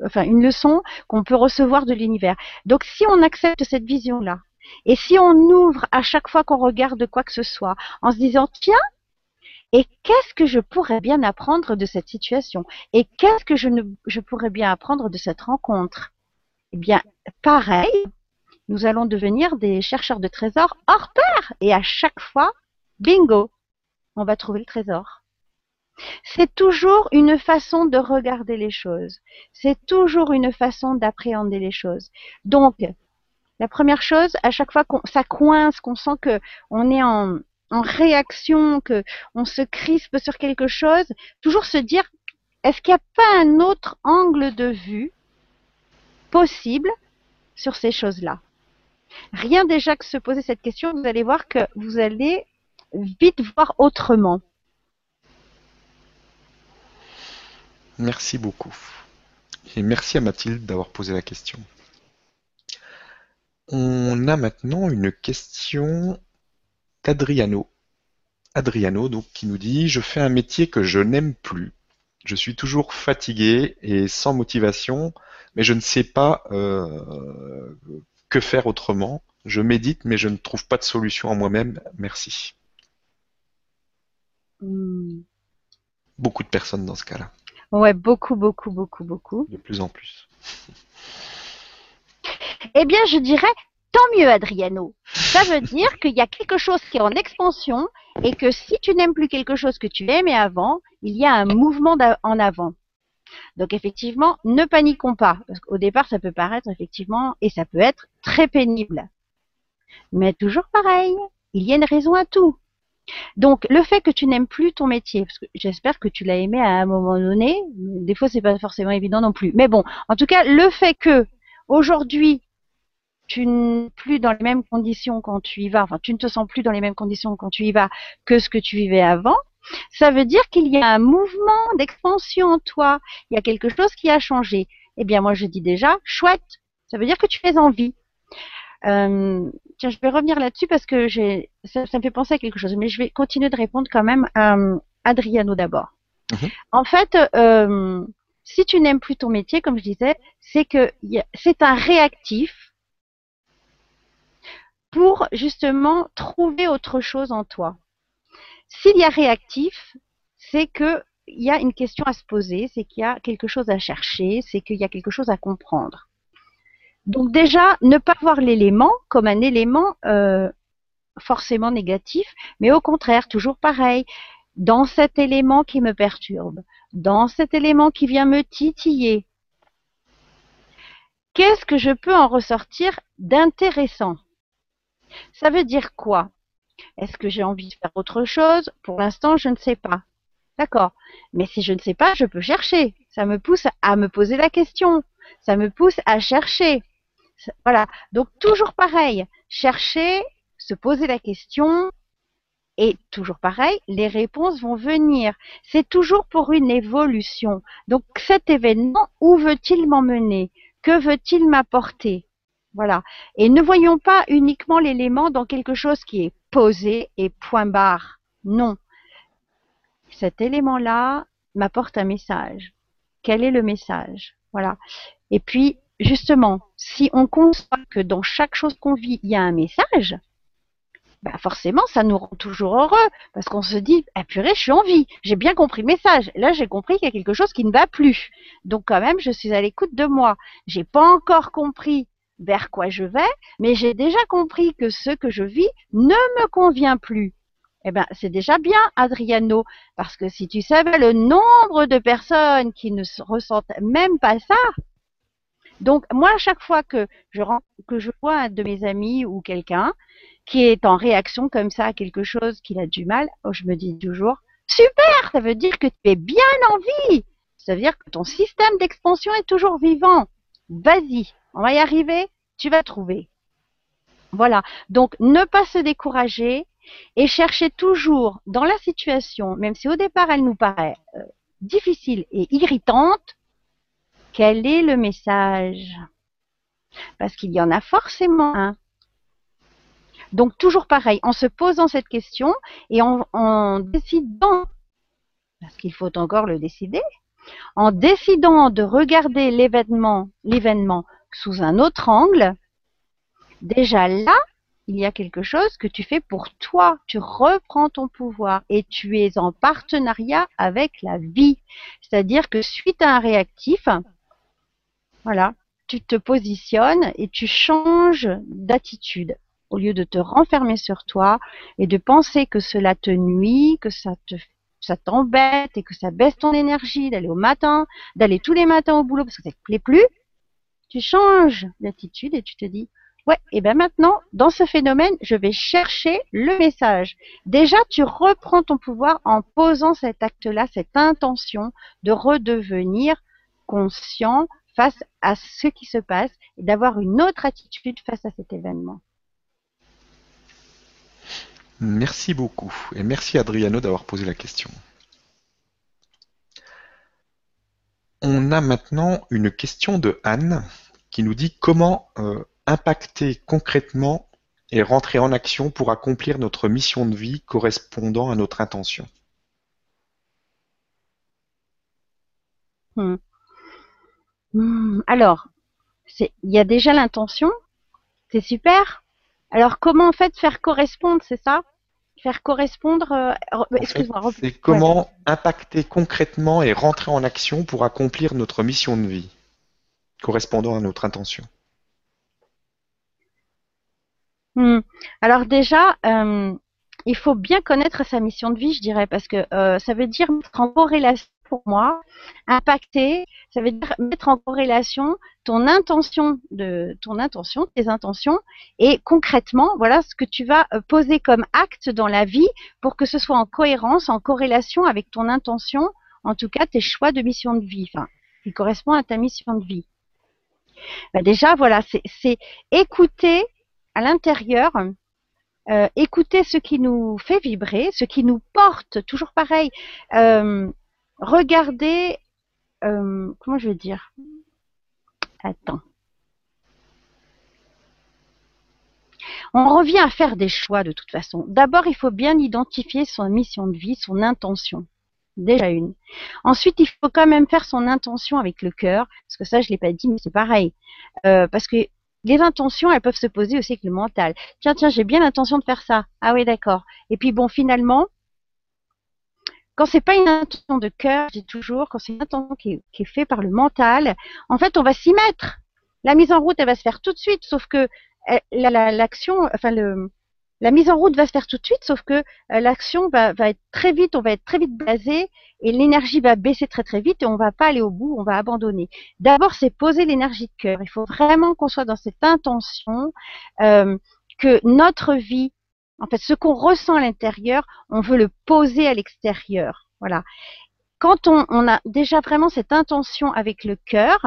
enfin une leçon qu'on peut recevoir de l'univers. Donc si on accepte cette vision-là, et si on ouvre à chaque fois qu'on regarde quoi que ce soit, en se disant tiens, et qu'est-ce que je pourrais bien apprendre de cette situation? Et qu'est-ce que je, ne, je pourrais bien apprendre de cette rencontre? Eh bien, pareil, nous allons devenir des chercheurs de trésors hors pair. Et à chaque fois, bingo, on va trouver le trésor. C'est toujours une façon de regarder les choses. C'est toujours une façon d'appréhender les choses. Donc, la première chose, à chaque fois qu'on ça coince, qu'on sent que on est en, en réaction, que on se crispe sur quelque chose, toujours se dire est-ce qu'il n'y a pas un autre angle de vue possible sur ces choses-là? Rien déjà que se poser cette question, vous allez voir que vous allez vite voir autrement. Merci beaucoup. Et merci à Mathilde d'avoir posé la question. On a maintenant une question d'Adriano. Adriano, donc, qui nous dit Je fais un métier que je n'aime plus. Je suis toujours fatigué et sans motivation, mais je ne sais pas euh, que faire autrement. Je médite, mais je ne trouve pas de solution en moi-même. Merci. Hmm. Beaucoup de personnes dans ce cas-là. Ouais, beaucoup, beaucoup, beaucoup, beaucoup. De plus en plus. Eh bien, je dirais tant mieux, Adriano. Ça veut dire qu'il y a quelque chose qui est en expansion et que si tu n'aimes plus quelque chose que tu aimais avant, il y a un mouvement en avant. Donc effectivement, ne paniquons pas, parce qu'au départ, ça peut paraître effectivement, et ça peut être très pénible. Mais toujours pareil, il y a une raison à tout. Donc le fait que tu n'aimes plus ton métier, parce que j'espère que tu l'as aimé à un moment donné, des fois c'est pas forcément évident non plus. Mais bon, en tout cas, le fait que aujourd'hui tu n'es plus dans les mêmes conditions quand tu y vas, enfin tu ne te sens plus dans les mêmes conditions quand tu y vas que ce que tu vivais avant, ça veut dire qu'il y a un mouvement d'expansion en toi, il y a quelque chose qui a changé. Eh bien moi je dis déjà, chouette, ça veut dire que tu fais envie. Euh, tiens, je vais revenir là-dessus parce que j'ai, ça, ça, me fait penser à quelque chose, mais je vais continuer de répondre quand même à Adriano d'abord. Mhm. En fait, euh, si tu n'aimes plus ton métier, comme je disais, c'est que c'est un réactif pour justement trouver autre chose en toi. S'il y a réactif, c'est que il y a une question à se poser, c'est qu'il y a quelque chose à chercher, c'est qu'il y a quelque chose à comprendre. Donc déjà, ne pas voir l'élément comme un élément euh, forcément négatif, mais au contraire, toujours pareil, dans cet élément qui me perturbe, dans cet élément qui vient me titiller, qu'est-ce que je peux en ressortir d'intéressant? Ça veut dire quoi? Est-ce que j'ai envie de faire autre chose? Pour l'instant, je ne sais pas. D'accord. Mais si je ne sais pas, je peux chercher. Ça me pousse à me poser la question. Ça me pousse à chercher. Voilà. Donc toujours pareil. Chercher, se poser la question. Et toujours pareil, les réponses vont venir. C'est toujours pour une évolution. Donc cet événement, où veut-il m'emmener? Que veut-il m'apporter? Voilà. Et ne voyons pas uniquement l'élément dans quelque chose qui est posé et point barre. Non cet élément-là m'apporte un message. Quel est le message? Voilà. Et puis, justement, si on constate que dans chaque chose qu'on vit, il y a un message, bah forcément, ça nous rend toujours heureux parce qu'on se dit, ah purée, je suis en vie, j'ai bien compris le message. Là, j'ai compris qu'il y a quelque chose qui ne va plus. Donc, quand même, je suis à l'écoute de moi. J'ai pas encore compris vers quoi je vais, mais j'ai déjà compris que ce que je vis ne me convient plus. Eh ben, c'est déjà bien, Adriano, parce que si tu savais le nombre de personnes qui ne ressentent même pas ça, donc moi, à chaque fois que je, que je vois un de mes amis ou quelqu'un qui est en réaction comme ça à quelque chose qu'il a du mal, oh, je me dis toujours, super, ça veut dire que tu es bien en vie, ça veut dire que ton système d'expansion est toujours vivant. Vas-y, on va y arriver, tu vas trouver. Voilà, donc ne pas se décourager, et chercher toujours dans la situation, même si au départ elle nous paraît euh, difficile et irritante, quel est le message? Parce qu'il y en a forcément un. Donc toujours pareil, en se posant cette question et en, décidant, parce qu'il faut encore le décider, en décidant de regarder l'événement sous un autre angle, déjà là, il y a quelque chose que tu fais pour toi. Tu reprends ton pouvoir et tu es en partenariat avec la vie. C'est-à-dire que suite à un réactif, voilà, tu te positionnes et tu changes d'attitude. Au lieu de te renfermer sur toi et de penser que cela te nuit, que ça te ça t'embête et que ça baisse ton énergie d'aller au matin, d'aller tous les matins au boulot parce que ça te plaît plus, tu changes d'attitude et tu te dis Ouais, et bien maintenant, dans ce phénomène, je vais chercher le message. Déjà, tu reprends ton pouvoir en posant cet acte-là, cette intention de redevenir conscient face à ce qui se passe et d'avoir une autre attitude face à cet événement. Merci beaucoup et merci Adriano d'avoir posé la question. On a maintenant une question de Anne qui nous dit comment euh, impacter concrètement et rentrer en action pour accomplir notre mission de vie correspondant à notre intention. Hmm. Hmm. Alors, il y a déjà l'intention, c'est super. Alors, comment en fait faire correspondre, c'est ça? Faire correspondre. Euh, excuse-moi. C'est comment impacter concrètement et rentrer en action pour accomplir notre mission de vie correspondant à notre intention. Hmm. Alors déjà, euh, il faut bien connaître sa mission de vie, je dirais, parce que euh, ça veut dire mettre en corrélation pour moi, impacter, ça veut dire mettre en corrélation ton intention de ton intention, tes intentions, et concrètement, voilà ce que tu vas euh, poser comme acte dans la vie pour que ce soit en cohérence, en corrélation avec ton intention, en tout cas tes choix de mission de vie, enfin, qui correspond à ta mission de vie. Ben déjà, voilà, c'est écouter à l'intérieur, euh, écouter ce qui nous fait vibrer, ce qui nous porte, toujours pareil. Euh, regarder, euh, comment je vais dire? Attends. On revient à faire des choix de toute façon. D'abord, il faut bien identifier son mission de vie, son intention. Déjà une. Ensuite, il faut quand même faire son intention avec le cœur, parce que ça, je l'ai pas dit, mais c'est pareil. parce que les intentions, elles peuvent se poser aussi avec le mental. Tiens, tiens, j'ai bien l'intention de faire ça. Ah oui, d'accord. Et puis bon, finalement, quand c'est pas une intention de cœur, dis toujours, quand c'est une intention qui est, faite par le mental, en fait, on va s'y mettre. La mise en route, elle va se faire tout de suite, sauf que euh, l'action, enfin le, la mise en route va se faire tout de suite, sauf que euh, l'action va, être très vite, on va être très vite blasé et l'énergie va baisser très très vite et on va pas aller au bout, on va abandonner. D'abord, c'est poser l'énergie de cœur. Il faut vraiment qu'on soit dans cette intention, euh, que notre vie, en fait, ce qu'on ressent à l'intérieur, on veut le poser à l'extérieur. Voilà. Quand on, a déjà vraiment cette intention avec le cœur,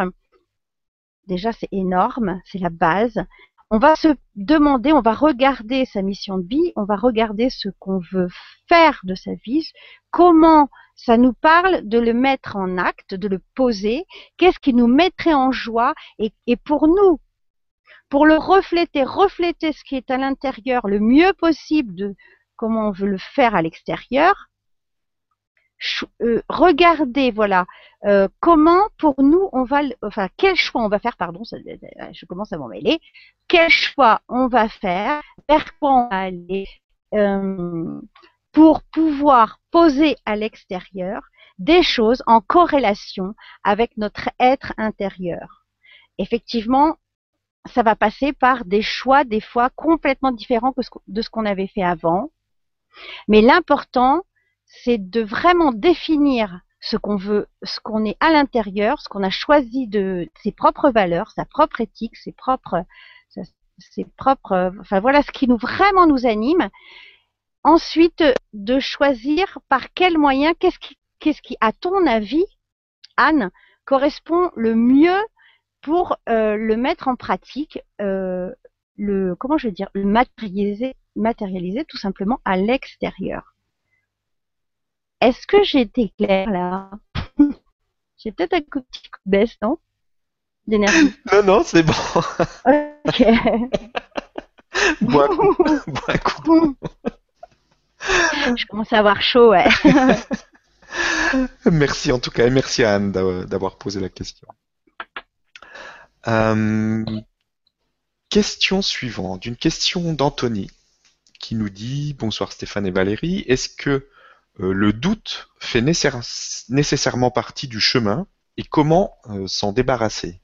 déjà c'est énorme, c'est la base. On va se demander, on va regarder sa mission de vie, on va regarder ce qu'on veut faire de sa vie, comment ça nous parle de le mettre en acte, de le poser, qu'est-ce qui nous mettrait en joie et pour nous, pour le refléter, refléter ce qui est à l'intérieur le mieux possible de comment on veut le faire à l'extérieur, euh, regardez, voilà, euh, comment pour nous on va, enfin quel choix on va faire, pardon, je commence à m'en mêler, quel choix on va faire, vers quoi on va aller, euh, pour pouvoir poser à l'extérieur des choses en corrélation avec notre être intérieur. Effectivement, ça va passer par des choix des fois complètement différents de ce qu'on avait fait avant. Mais l'important, c'est de vraiment définir ce qu'on veut, ce qu'on est à l'intérieur, ce qu'on a choisi de ses propres valeurs, sa propre éthique, ses propres, ses propres, enfin voilà ce qui nous vraiment nous anime. Ensuite, de choisir par quel moyen, qu'est-ce qui, qu'est-ce qui, à ton avis, Anne, correspond le mieux pour euh, le mettre en pratique, euh, le comment je vais dire, le matérialiser, matérialiser tout simplement à l'extérieur. Est-ce que j'ai été claire là? J'ai peut-être un petit coup de baisse, non? D'énergie. Non, non, c'est bon. ok. bois, bois coup. Je commence à avoir chaud, ouais. merci en tout cas, et merci à Anne d'avoir posé la question. Euh, question suivante, une question d'Anthony qui nous dit Bonsoir Stéphane et Valérie, est-ce que euh, le doute fait nécessairement partie du chemin et comment euh, s'en débarrasser?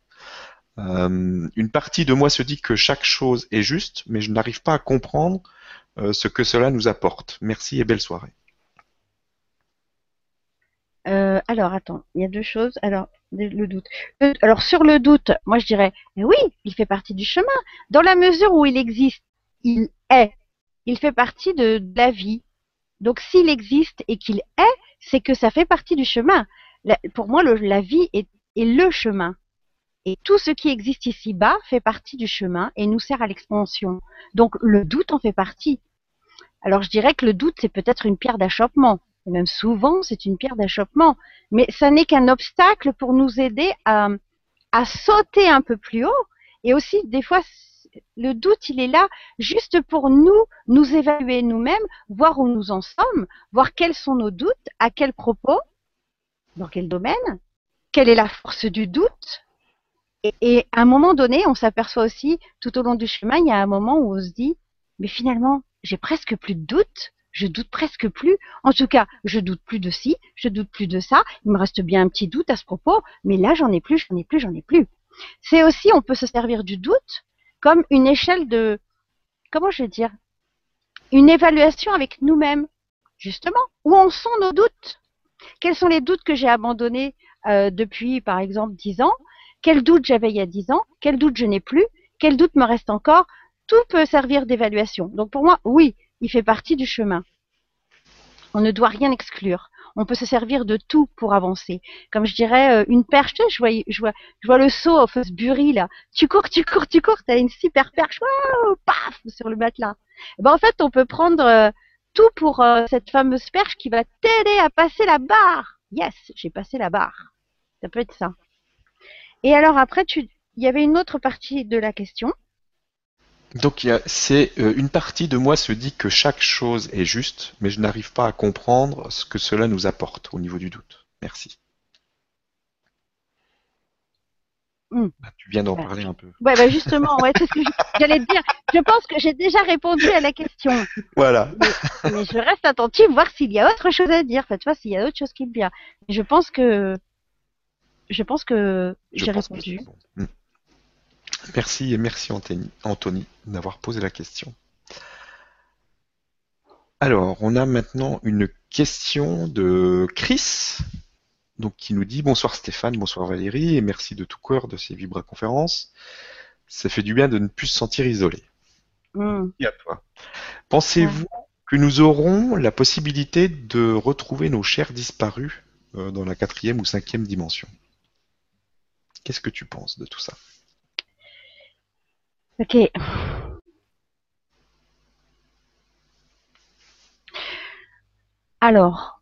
Une partie de moi se dit que chaque chose est juste, mais je n'arrive pas à comprendre ce que cela nous apporte. Merci et belle soirée. alors attends, il y a deux choses. Alors le doute. Alors sur le doute, moi je dirais oui, il fait partie du chemin. Dans la mesure où il existe, il est. Il fait partie de la vie. Donc s'il existe et qu'il est, c'est que ça fait partie du chemin. pour moi, la vie est, le chemin. Et tout ce qui existe ici-bas fait partie du chemin et nous sert à l'expansion. Donc le doute en fait partie. Alors je dirais que le doute, c'est peut-être une pierre d'achoppement. Et même souvent, c'est une pierre d'achoppement. Mais ça n'est qu'un obstacle pour nous aider à, sauter un peu plus haut. Et aussi, des fois, le doute, il est là juste pour nous, nous évaluer nous-mêmes, voir où nous en sommes, voir quels sont nos doutes, à quel propos, dans quel domaine, quelle est la force du doute. Et, à un moment donné, on s'aperçoit aussi, tout au long du chemin, il y a un moment où on se dit, mais finalement, j'ai presque plus de doute, je doute presque plus. En tout cas, je doute plus de ci, je doute plus de ça. Il me reste bien un petit doute à ce propos, mais là, j'en ai plus, j'en ai plus, j'en ai plus. C'est aussi, on peut se servir du doute comme une échelle de, comment je vais dire, une évaluation avec nous-mêmes, justement. Où en sont nos doutes? Quels sont les doutes que j'ai abandonnés euh, depuis, par exemple, dix ans? Quels doutes j'avais il y a dix ans? Quels doutes je n'ai plus? Quels doutes me restent encore? Tout peut servir d'évaluation. Donc pour moi, oui, il fait partie du chemin. On ne doit rien exclure on peut se servir de tout pour avancer. Comme je dirais, euh, une perche, je vois, je vois, je vois le saut au Fosbury, là. Tu cours, tu cours, tu cours, t'as une super perche, paf, sur le matelas. Eh ben, en fait, on peut prendre euh, tout pour euh, cette fameuse perche qui va t'aider à passer la barre. Yes, j'ai passé la barre. Ça peut être ça. Et alors après, tu, il y avait une autre partie de la question. Donc c'est euh, une partie de moi se dit que chaque chose est juste, mais je n'arrive pas à comprendre ce que cela nous apporte au niveau du doute. Merci. Hmm. Bah, tu viens d'en parler un peu. Ouais, bah justement, ouais, c'est ce que j'allais te dire. Je pense que j'ai déjà répondu à la question. Voilà. Mais, je reste attentive, voir s'il y a autre chose à dire. Faites-toi s'il y a autre chose qui me vient. Je pense que je pense que j'ai répondu. Merci et merci Anthony, d'avoir posé la question. Alors, on a maintenant une question de Chris, donc qui nous dit bonsoir Stéphane, bonsoir Valérie, et merci de tout cœur de ces Vibra conférences. Ça fait du bien de ne plus se sentir isolé. Hmm. Et à toi. Pensez-vous que nous aurons la possibilité de retrouver nos chers disparus euh, dans la quatrième ou cinquième dimension? Qu'est-ce que tu penses de tout ça? Ok. Alors,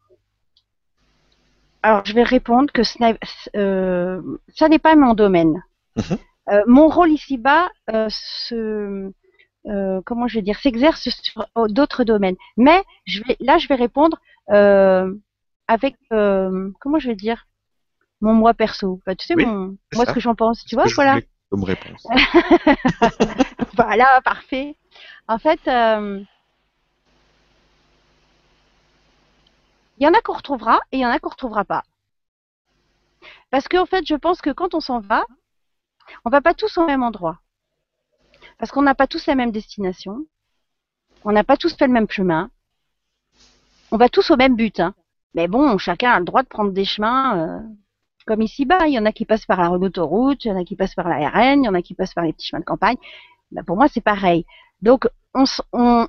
alors je vais répondre que euh, ça n'est pas mon domaine. Mhm. Euh, mon rôle ici-bas euh, se, comment je vais dire, s'exerce sur d'autres domaines. Mais je vais, là, je vais répondre avec, comment je vais dire, mon moi perso. Enfin, tu sais, Oui, mon, moi ça. ce que j'en pense. Tu vois, voilà. voulais Comme réponse. Voilà, parfait. En fait, euh, il y en a qu'on retrouvera et il y en a qu'on retrouvera pas. Parce qu'en fait, je pense que quand on s'en va, on va pas tous au même endroit. Parce qu'on n'a pas tous la même destination. On n'a pas tous fait le même chemin. On va tous au même but. Hein. Mais bon, chacun a le droit de prendre des chemins euh, comme ici-bas. Il y en a qui passent par la autoroute, il y en a qui passent par la RN, il y en a qui passent par les petits chemins de campagne. Ben, pour moi, c'est pareil. Donc, on,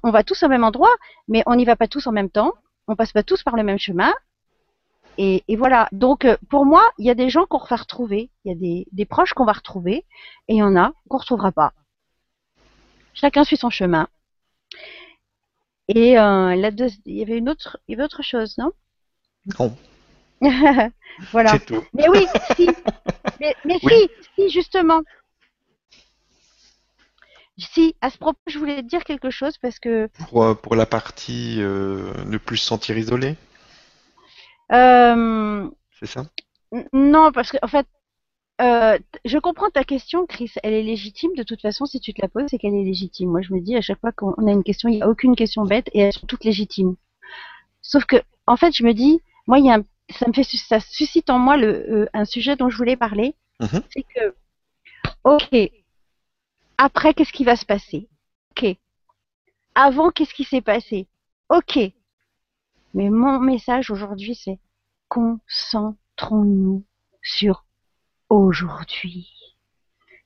va tous au même endroit, mais on n'y va pas tous en même temps. On passe pas tous par le même chemin. Et, voilà. Donc, euh, pour moi, il y a des gens qu'on va retrouver. Il y a des, proches qu'on va retrouver. Et il y en a qu'on retrouvera pas. Chacun suit son chemin. Et euh, il y avait une autre, chose, Non, Voilà. c'est tout. Mais oui, si. Mais, mais Oui. si, si, justement. Si, à ce propos, je voulais te dire quelque chose parce que Pour, euh, pour la partie euh, ne plus se sentir isolé, euh, c'est ça? non, parce que en fait, euh, je comprends ta question, Chris. Elle est légitime. De toute façon, si tu te la poses, c'est qu'elle est légitime. Moi, je me dis à chaque fois qu'on a une question, il n'y a aucune question bête et elles sont toutes légitimes. Sauf que, en fait, je me dis, moi, il y a un- ça me fait, ça suscite en moi le, euh, un sujet dont je voulais parler. Mhm. C'est que, ok, après, qu'est-ce qui va se passer? Ok. Avant, qu'est-ce qui s'est passé? Ok. Mais mon message aujourd'hui, c'est concentrons-nous sur aujourd'hui.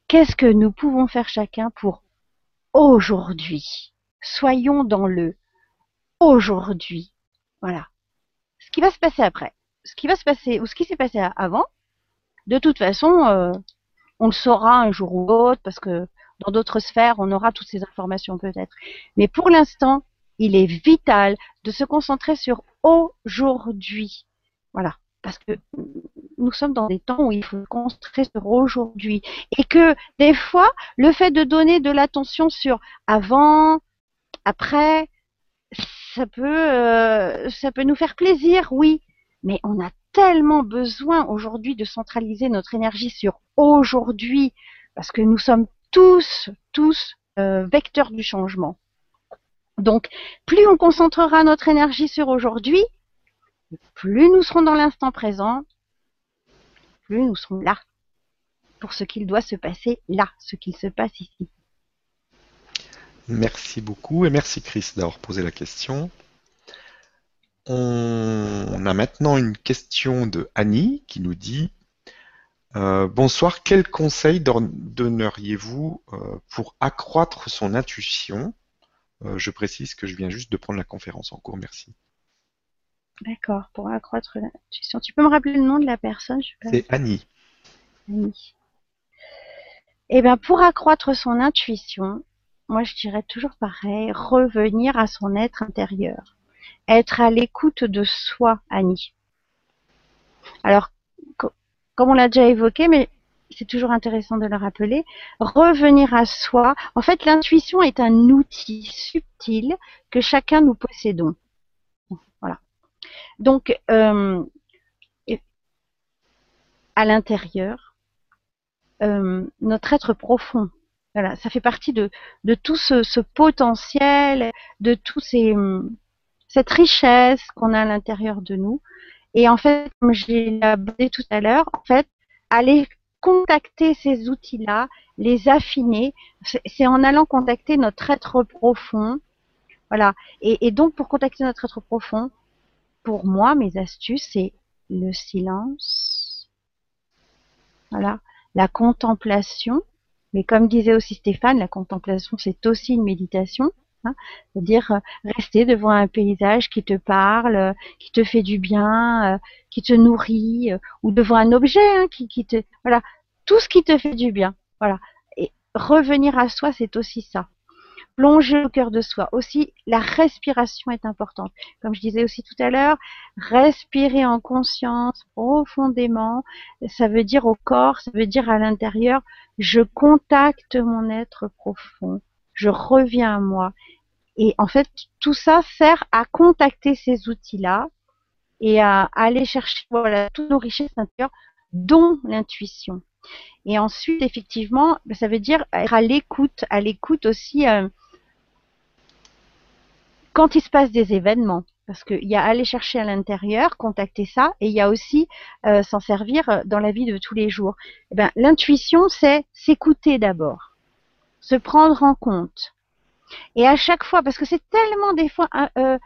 Qu'est-ce que nous pouvons faire chacun pour aujourd'hui? Soyons dans le aujourd'hui. Voilà. Ce qui va se passer après, ce qui va se passer ou ce qui s'est passé avant, de toute façon, euh, on le saura un jour ou l'autre parce que dans d'autres sphères, on aura toutes ces informations peut-être. Mais pour l'instant, il est vital de se concentrer sur aujourd'hui. Voilà. Parce que nous sommes dans des temps où il faut se concentrer sur aujourd'hui. Et que des fois, le fait de donner de l'attention sur avant, après, ça peut, euh, ça peut nous faire plaisir, oui. Mais on a tellement besoin aujourd'hui de centraliser notre énergie sur aujourd'hui. Parce que nous sommes tous, tous euh, vecteurs du changement. Donc, plus on concentrera notre énergie sur aujourd'hui, plus nous serons dans l'instant présent, plus nous serons là pour ce qu'il doit se passer là, ce qu'il se passe ici. Merci beaucoup et merci Chris d'avoir posé la question. On a maintenant une question de Annie qui nous dit euh, Bonsoir, quel conseil don- donneriez-vous euh, pour accroître son intuition? Euh, Je précise que je viens juste de prendre la conférence en cours, merci. D'accord, pour accroître l'intuition. Tu peux me rappeler le nom de la personne. C'est Annie. Annie. Eh bien, pour accroître son intuition, moi je dirais toujours pareil, revenir à son être intérieur. Être à l'écoute de soi, Annie. Alors, co- comme on l'a déjà évoqué, mais c'est toujours intéressant de le rappeler, revenir à soi. En fait, l'intuition est un outil subtil que chacun nous possédons. Voilà. Donc, euh, à l'intérieur, euh, notre être profond. Voilà, ça fait partie de, tout ce, potentiel, de tout ces, cette richesse qu'on a à l'intérieur de nous. Et en fait, comme j'ai abordé tout à l'heure, en fait, aller contacter ces outils-là, les affiner, c'est en allant contacter notre être profond. Voilà. Et, et donc, pour contacter notre être profond, pour moi, mes astuces, c'est le silence. Voilà. La contemplation, Mais comme disait aussi Stéphane, la contemplation, c'est aussi une méditation. Hein, C'est-à-dire euh, rester devant un paysage qui te parle, euh, qui te fait du bien, euh, qui te nourrit, ou devant un objet hein, qui, qui te... Voilà, tout ce qui te fait du bien. Voilà. Et revenir à soi, c'est aussi ça plonger au cœur de soi. Aussi, la respiration est importante. Comme je disais aussi tout à l'heure, respirer en conscience profondément, ça veut dire au corps, ça veut dire à l'intérieur, je contacte mon être profond, je reviens à moi. Et en fait, tout ça sert à contacter ces outils-là et à, aller chercher voilà, toutes nos richesses intérieures, dont l'intuition. Et ensuite, effectivement, ça veut dire être à l'écoute, à l'écoute aussi euh, quand il se passe des événements, parce qu'il y a aller chercher à l'intérieur, contacter ça, et il y a aussi euh, s'en servir euh, dans la vie de tous les jours. Eh ben, l'intuition, c'est s'écouter d'abord, se prendre en compte. Et à chaque fois, parce que c'est tellement des fois euh,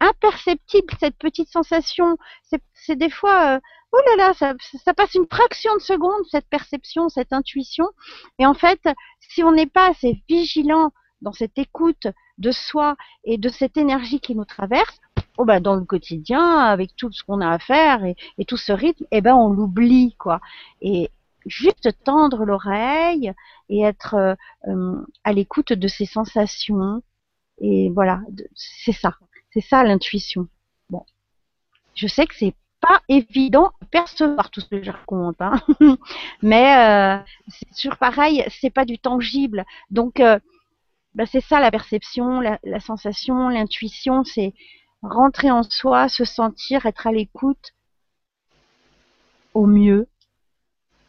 imperceptible cette petite sensation, c'est des fois, oh là là, ça, passe une fraction de seconde cette perception, cette intuition. Et en fait, si on n'est pas assez vigilant dans cette écoute de soi et de cette énergie qui nous traverse, oh ben dans le quotidien, avec tout ce qu'on a à faire et, tout ce rythme, eh ben on l'oublie quoi. Juste tendre l'oreille et être euh, euh, à l'écoute de ses sensations. Et voilà, c'est ça, c'est ça l'intuition. Bon, je sais que c'est pas évident de percevoir tout ce que je raconte, hein. mais euh, c'est toujours pareil, c'est pas du tangible. Donc bah, c'est ça la perception, la, sensation, l'intuition, c'est rentrer en soi, se sentir, être à l'écoute au mieux,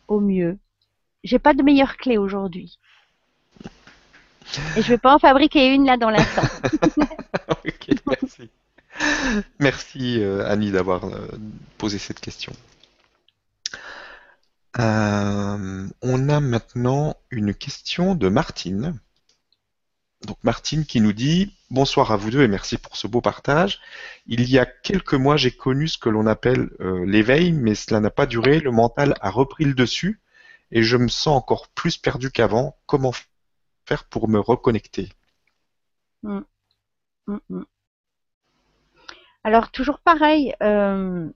au mieux. J'ai pas de meilleure clé aujourd'hui. Et je vais pas en fabriquer une là dans l'instant. ok, merci. Merci euh, Annie d'avoir euh, posé cette question. Euh, on a maintenant une question de Martine donc Martine qui nous dit Bonsoir à vous deux et merci pour ce beau partage. Il y a quelques mois, j'ai connu ce que l'on appelle euh, l'éveil, mais cela n'a pas duré. Le mental a repris le dessus et je me sens encore plus perdu qu'avant. Comment faire pour me reconnecter? Mm. Mm, mm. Alors, toujours pareil. Euh,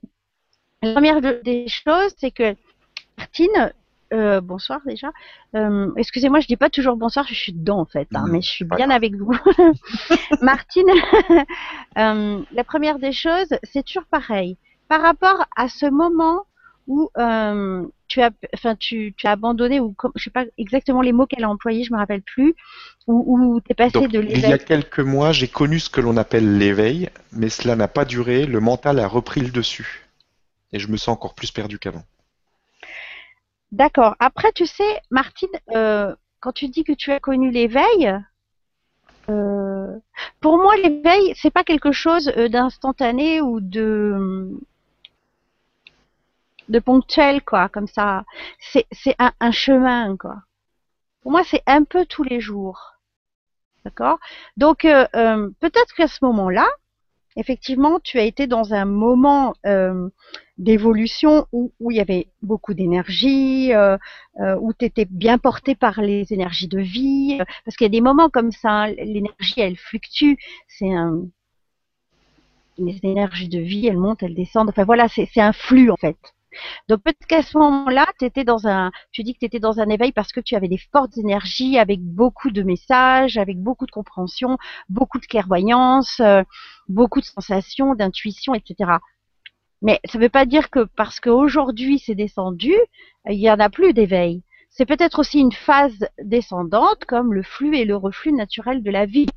la première des choses, c'est que Martine, euh, bonsoir déjà. Euh, excusez-moi, je dis pas toujours bonsoir, je suis dedans en fait, hein, mais je suis bien avec vous. Martine, euh, la première des choses, c'est toujours pareil. Par rapport à ce moment où tu as, enfin, tu, as abandonné ou je sais pas exactement les mots qu'elle a employés, je me rappelle plus, où, tu es passé de l'éveil. Il y a quelques mois, j'ai connu ce que l'on appelle l'éveil, mais cela n'a pas duré. Le mental a repris le dessus, et je me sens encore plus perdu qu'avant. D'accord. Après, tu sais, Martine, euh, quand tu dis que tu as connu l'éveil, euh, pour moi, l'éveil, c'est pas quelque chose euh, d'instantané ou de ponctuel, quoi, comme ça. C'est un, un chemin, quoi. Pour moi, c'est un peu tous les jours. D'accord? Donc, peut-être qu'à ce moment-là, effectivement, tu as été dans un moment euh, d'évolution où, il y avait beaucoup d'énergie, euh, euh, où tu étais bien porté par les énergies de vie, parce qu'il y a des moments comme ça, l'énergie, elle fluctue, c'est un... Les énergies de vie, elles montent, elles descendent. Enfin voilà, c'est un flux en fait. Donc peut-être qu'à ce moment-là, tu étais dans un, tu dis que tu étais dans un éveil parce que tu avais des fortes énergies avec beaucoup de messages, avec beaucoup de compréhension, beaucoup de clairvoyance, euh, beaucoup de sensations, d'intuition, etc. Mais ça ne veut pas dire que parce qu'aujourd'hui c'est descendu, il n'y en a plus d'éveil. C'est peut-être aussi une phase descendante comme le flux et le reflux naturel de la vie.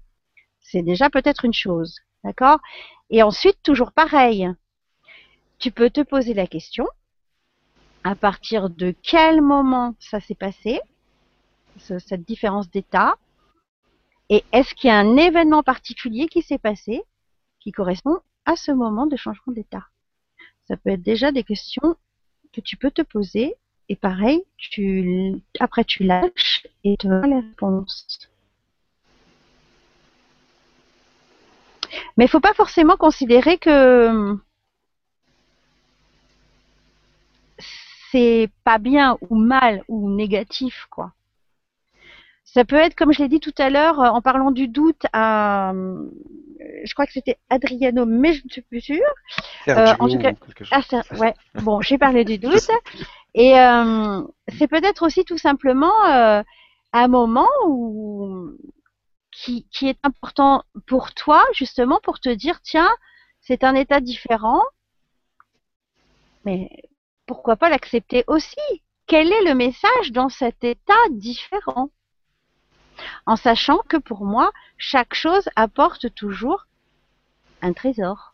C'est déjà peut-être une chose. D'accord? Et ensuite, toujours pareil. Tu peux te poser la question, à partir de quel moment ça s'est passé, cette différence d'état, et est-ce qu'il y a un événement particulier qui s'est passé qui correspond à ce moment de changement d'état? Ça peut être déjà des questions que tu peux te poser et pareil, après tu lâches et tu as la réponse. Mais il ne faut pas forcément considérer que c'est pas bien ou mal ou négatif, quoi. Ça peut être, comme je l'ai dit tout à l'heure, en parlant du doute à, je crois que c'était Adriano, mais je ne suis plus sûre. Euh, en tout cas, ah, ça, ouais. Bon, j'ai parlé du doute. Et euh, c'est peut-être aussi tout simplement euh, un moment où qui, qui est important pour toi, justement, pour te dire, tiens, c'est un état différent, mais pourquoi pas l'accepter aussi? Quel est le message dans cet état différent? En sachant que pour moi, chaque chose apporte toujours un trésor.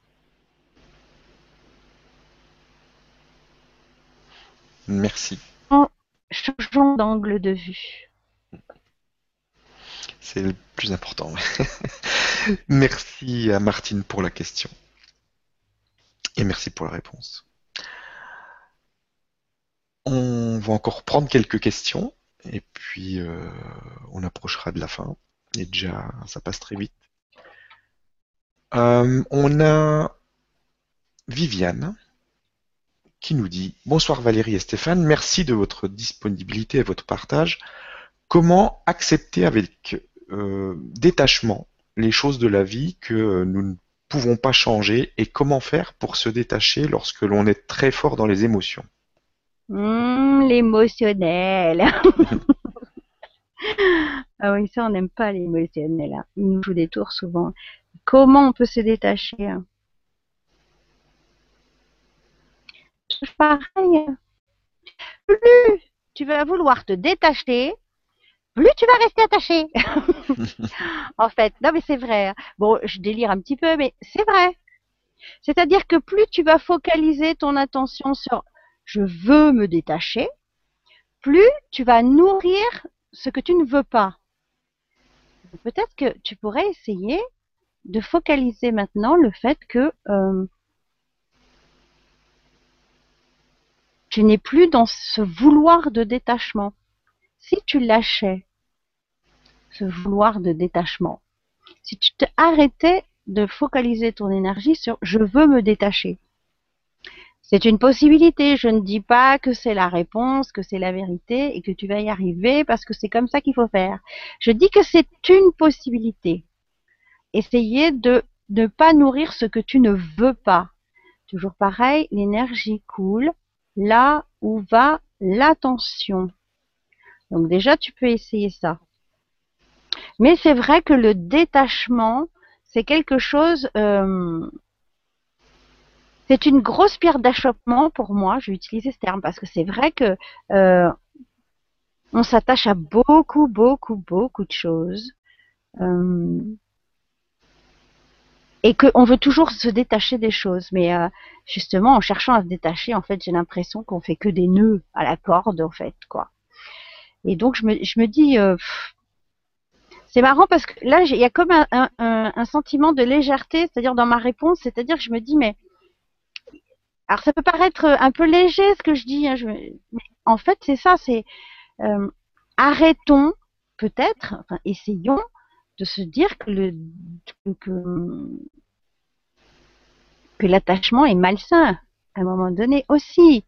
Merci. En changeant d'angle de vue. C'est le plus important. merci à Martine pour la question. Et merci pour la réponse. On va encore prendre quelques questions et puis euh, on approchera de la fin. Et déjà, ça passe très vite. Euh, on a Viviane qui nous dit Bonsoir Valérie et Stéphane, merci de votre disponibilité et votre partage. Comment accepter avec euh, détachement les choses de la vie que nous ne pouvons pas changer et comment faire pour se détacher lorsque l'on est très fort dans les émotions? Mmh, L'émotionnel Ah oui, ça on n'aime pas l'émotionnel. Hein. Il nous joue des tours souvent. Comment on peut se détacher hein? Pareil. Plus tu vas vouloir te détacher, plus tu vas rester attaché. en fait, non mais c'est vrai. Hein. Bon, je délire un petit peu, mais c'est vrai. C'est-à-dire que plus tu vas focaliser ton attention sur je veux me détacher, plus tu vas nourrir ce que tu ne veux pas. Peut-être que tu pourrais essayer de focaliser maintenant le fait que euh, tu n'es plus dans ce vouloir de détachement. Si tu lâchais ce vouloir de détachement, si tu te arrêtais de focaliser ton énergie sur je veux me détacher, c'est une possibilité. Je ne dis pas que c'est la réponse, que c'est la vérité et que tu vas y arriver parce que c'est comme ça qu'il faut faire. Je dis que c'est une possibilité. Essayez de ne pas nourrir ce que tu ne veux pas. Toujours pareil, l'énergie coule là où va l'attention. Donc déjà, tu peux essayer ça. Mais c'est vrai que le détachement, c'est quelque chose euh, c'est une grosse pierre d'achoppement pour moi. Je vais utiliser ce terme parce que c'est vrai que euh, on s'attache à beaucoup, beaucoup, beaucoup de choses. Euh, et qu'on veut toujours se détacher des choses. Mais euh, justement, en cherchant à se détacher, en fait, j'ai l'impression qu'on fait que des nœuds à la corde, en fait, quoi. Et donc, je me, je me dis, c'est marrant parce que là, il y a comme un, un, un sentiment de légèreté, c'est-à-dire dans ma réponse, c'est-à-dire que je me dis, mais alors ça peut paraître un peu léger ce que je dis, hein, en fait c'est ça, c'est euh, arrêtons peut-être, enfin essayons de se dire que le que, l'attachement est malsain à un moment donné aussi.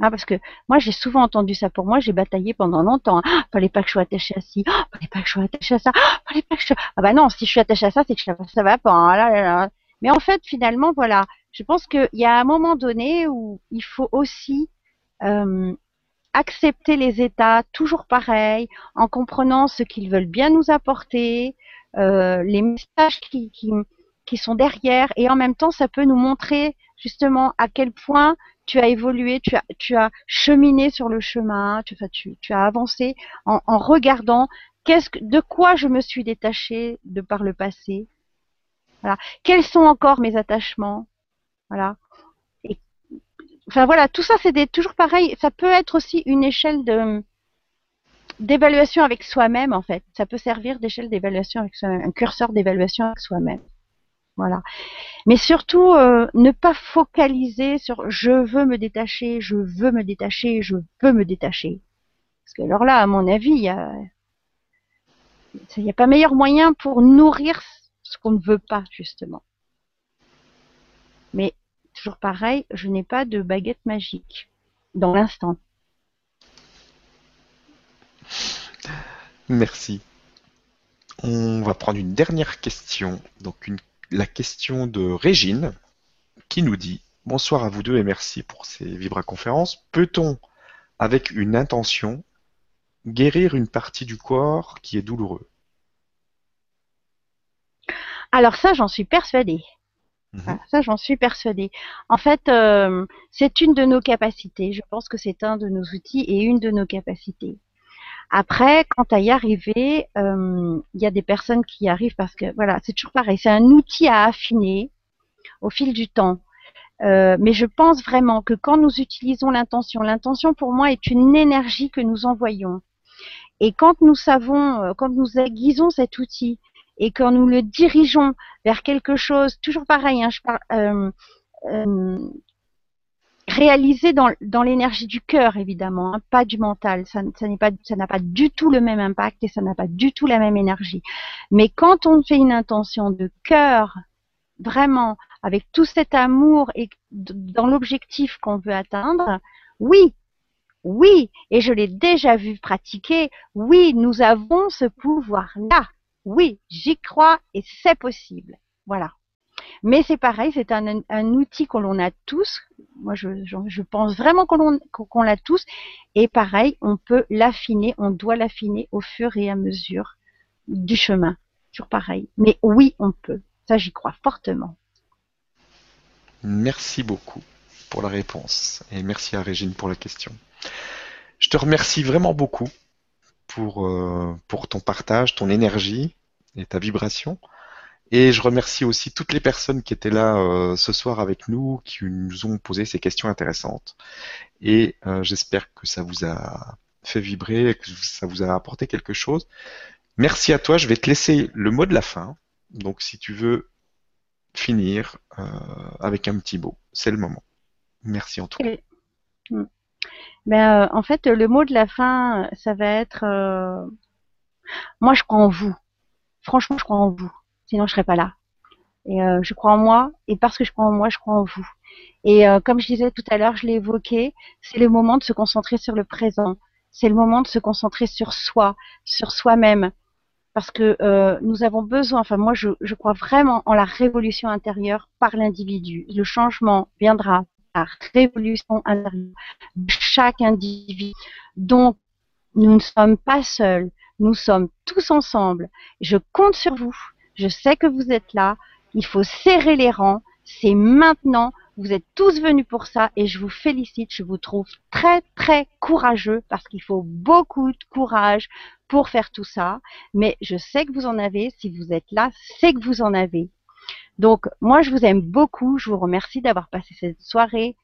Hein, parce que moi j'ai souvent entendu ça pour moi, j'ai bataillé pendant longtemps. Ah, fallait pas que je sois attachée à ci, ah, fallait pas que je sois attachée à ça, ah, fallait pas que je Ah bah non, si je suis attachée à ça, c'est que ça va pas. Hein. Mais en fait, finalement, voilà, je pense qu'il y a un moment donné où il faut aussi euh, accepter les États toujours pareils, en comprenant ce qu'ils veulent bien nous apporter, euh, les messages qui, qui, qui, sont derrière, et en même temps, ça peut nous montrer justement à quel point tu as évolué, tu as, tu as cheminé sur le chemin, tu, tu, tu as avancé en, en regardant qu'est-ce que, de quoi je me suis détachée de par le passé. Voilà. Quels sont encore mes attachements? Voilà. enfin voilà, tout ça c'est toujours pareil. Ça peut être aussi une échelle d'évaluation avec soi-même en fait. Ça peut servir d'échelle d'évaluation avec un curseur d'évaluation avec soi-même. Voilà. Mais surtout, euh, ne pas focaliser sur je veux me détacher, je veux me détacher, je veux me détacher. Parce que alors là, à mon avis, il n'y a, y a pas meilleur moyen pour nourrir ce qu'on ne veut pas, justement. Mais toujours pareil, je n'ai pas de baguette magique dans l'instant. Merci. On va prendre une dernière question. Donc la question de Régine qui nous dit Bonsoir à vous deux et merci pour ces vibra-conférences. Peut-on, avec une intention, guérir une partie du corps qui est douloureux? Alors ça, j'en suis persuadée. Mhm. ça, j'en suis persuadée. En fait, euh, c'est une de nos capacités. Je pense que c'est un de nos outils et une de nos capacités. Après, quant à y arriver, euh, il y a des personnes qui y arrivent parce que voilà, c'est toujours pareil. C'est un outil à affiner au fil du temps. Euh, mais je pense vraiment que quand nous utilisons l'intention, l'intention pour moi est une énergie que nous envoyons. Et quand nous savons, quand nous aiguisons cet outil et quand nous le dirigeons vers quelque chose, toujours pareil, hein, je parle, euh, euh, réalisé dans, l'énergie du cœur évidemment, hein, pas du mental. Ça, ça n'a pas du tout le même impact et ça n'a pas du tout la même énergie. Mais quand on fait une intention de cœur, vraiment avec tout cet amour et dans l'objectif qu'on veut atteindre, oui, oui, et je l'ai déjà vu pratiquer, oui, nous avons ce pouvoir-là. Oui, j'y crois et c'est possible. Voilà. Mais c'est pareil, c'est un, outil que l'on a tous. Moi, je, je, pense vraiment qu'on l'a tous. Et pareil, on peut l'affiner, on doit l'affiner au fur et à mesure du chemin. Toujours pareil. Mais oui, on peut. Ça, j'y crois fortement. Merci beaucoup pour la réponse. Et merci à Régine pour la question. Je te remercie vraiment beaucoup pour, euh, pour ton partage, ton énergie et ta vibration. Et je remercie aussi toutes les personnes qui étaient là euh, ce soir avec nous, qui nous ont posé ces questions intéressantes. Et euh, j'espère que ça vous a fait vibrer, que ça vous a apporté quelque chose. Merci à toi. Je vais te laisser le mot de la fin. Donc si tu veux finir avec un petit mot, c'est le moment. Merci en tout cas. Ben, euh, en fait, le mot de la fin, ça va être euh, moi, je crois en vous. Franchement, je crois en vous. Sinon, je serais pas là. Et euh, je crois en moi, et parce que je crois en moi, je crois en vous. Et comme je disais tout à l'heure, je l'ai évoqué, c'est le moment de se concentrer sur le présent. C'est le moment de se concentrer sur soi, sur soi-même, parce que nous avons besoin. Enfin, moi, je crois vraiment en la révolution intérieure par l'individu. Le changement viendra la révolution intérieure chaque individu. Donc, nous ne sommes pas seuls, nous sommes tous ensemble. Je compte sur vous. Je sais que vous êtes là. Il faut serrer les rangs. C'est maintenant. Vous êtes tous venus pour ça et je vous félicite. Je vous trouve très très courageux parce qu'il faut beaucoup de courage pour faire tout ça. Mais je sais que vous en avez. Si vous êtes là, c'est que vous en avez. Donc, moi, je vous aime beaucoup. Je vous remercie d'avoir passé cette soirée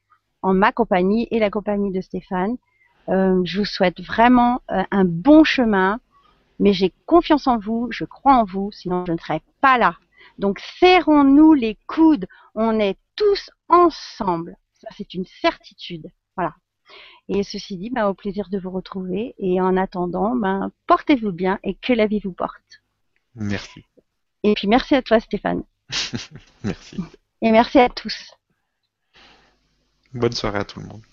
en ma compagnie et la compagnie de Stéphane. Euh, je vous souhaite vraiment euh, un bon chemin, mais j'ai confiance en vous, je crois en vous, sinon je ne serais pas là. Donc, serrons-nous les coudes. On est tous ensemble. Ça, c'est une certitude. Voilà. Et ceci dit, ben, au plaisir de vous retrouver. Et en attendant, ben, portez-vous bien et que la vie vous porte. Merci. Et puis merci à toi, Stéphane. merci. Et merci à tous. Bonne soirée à tout le monde.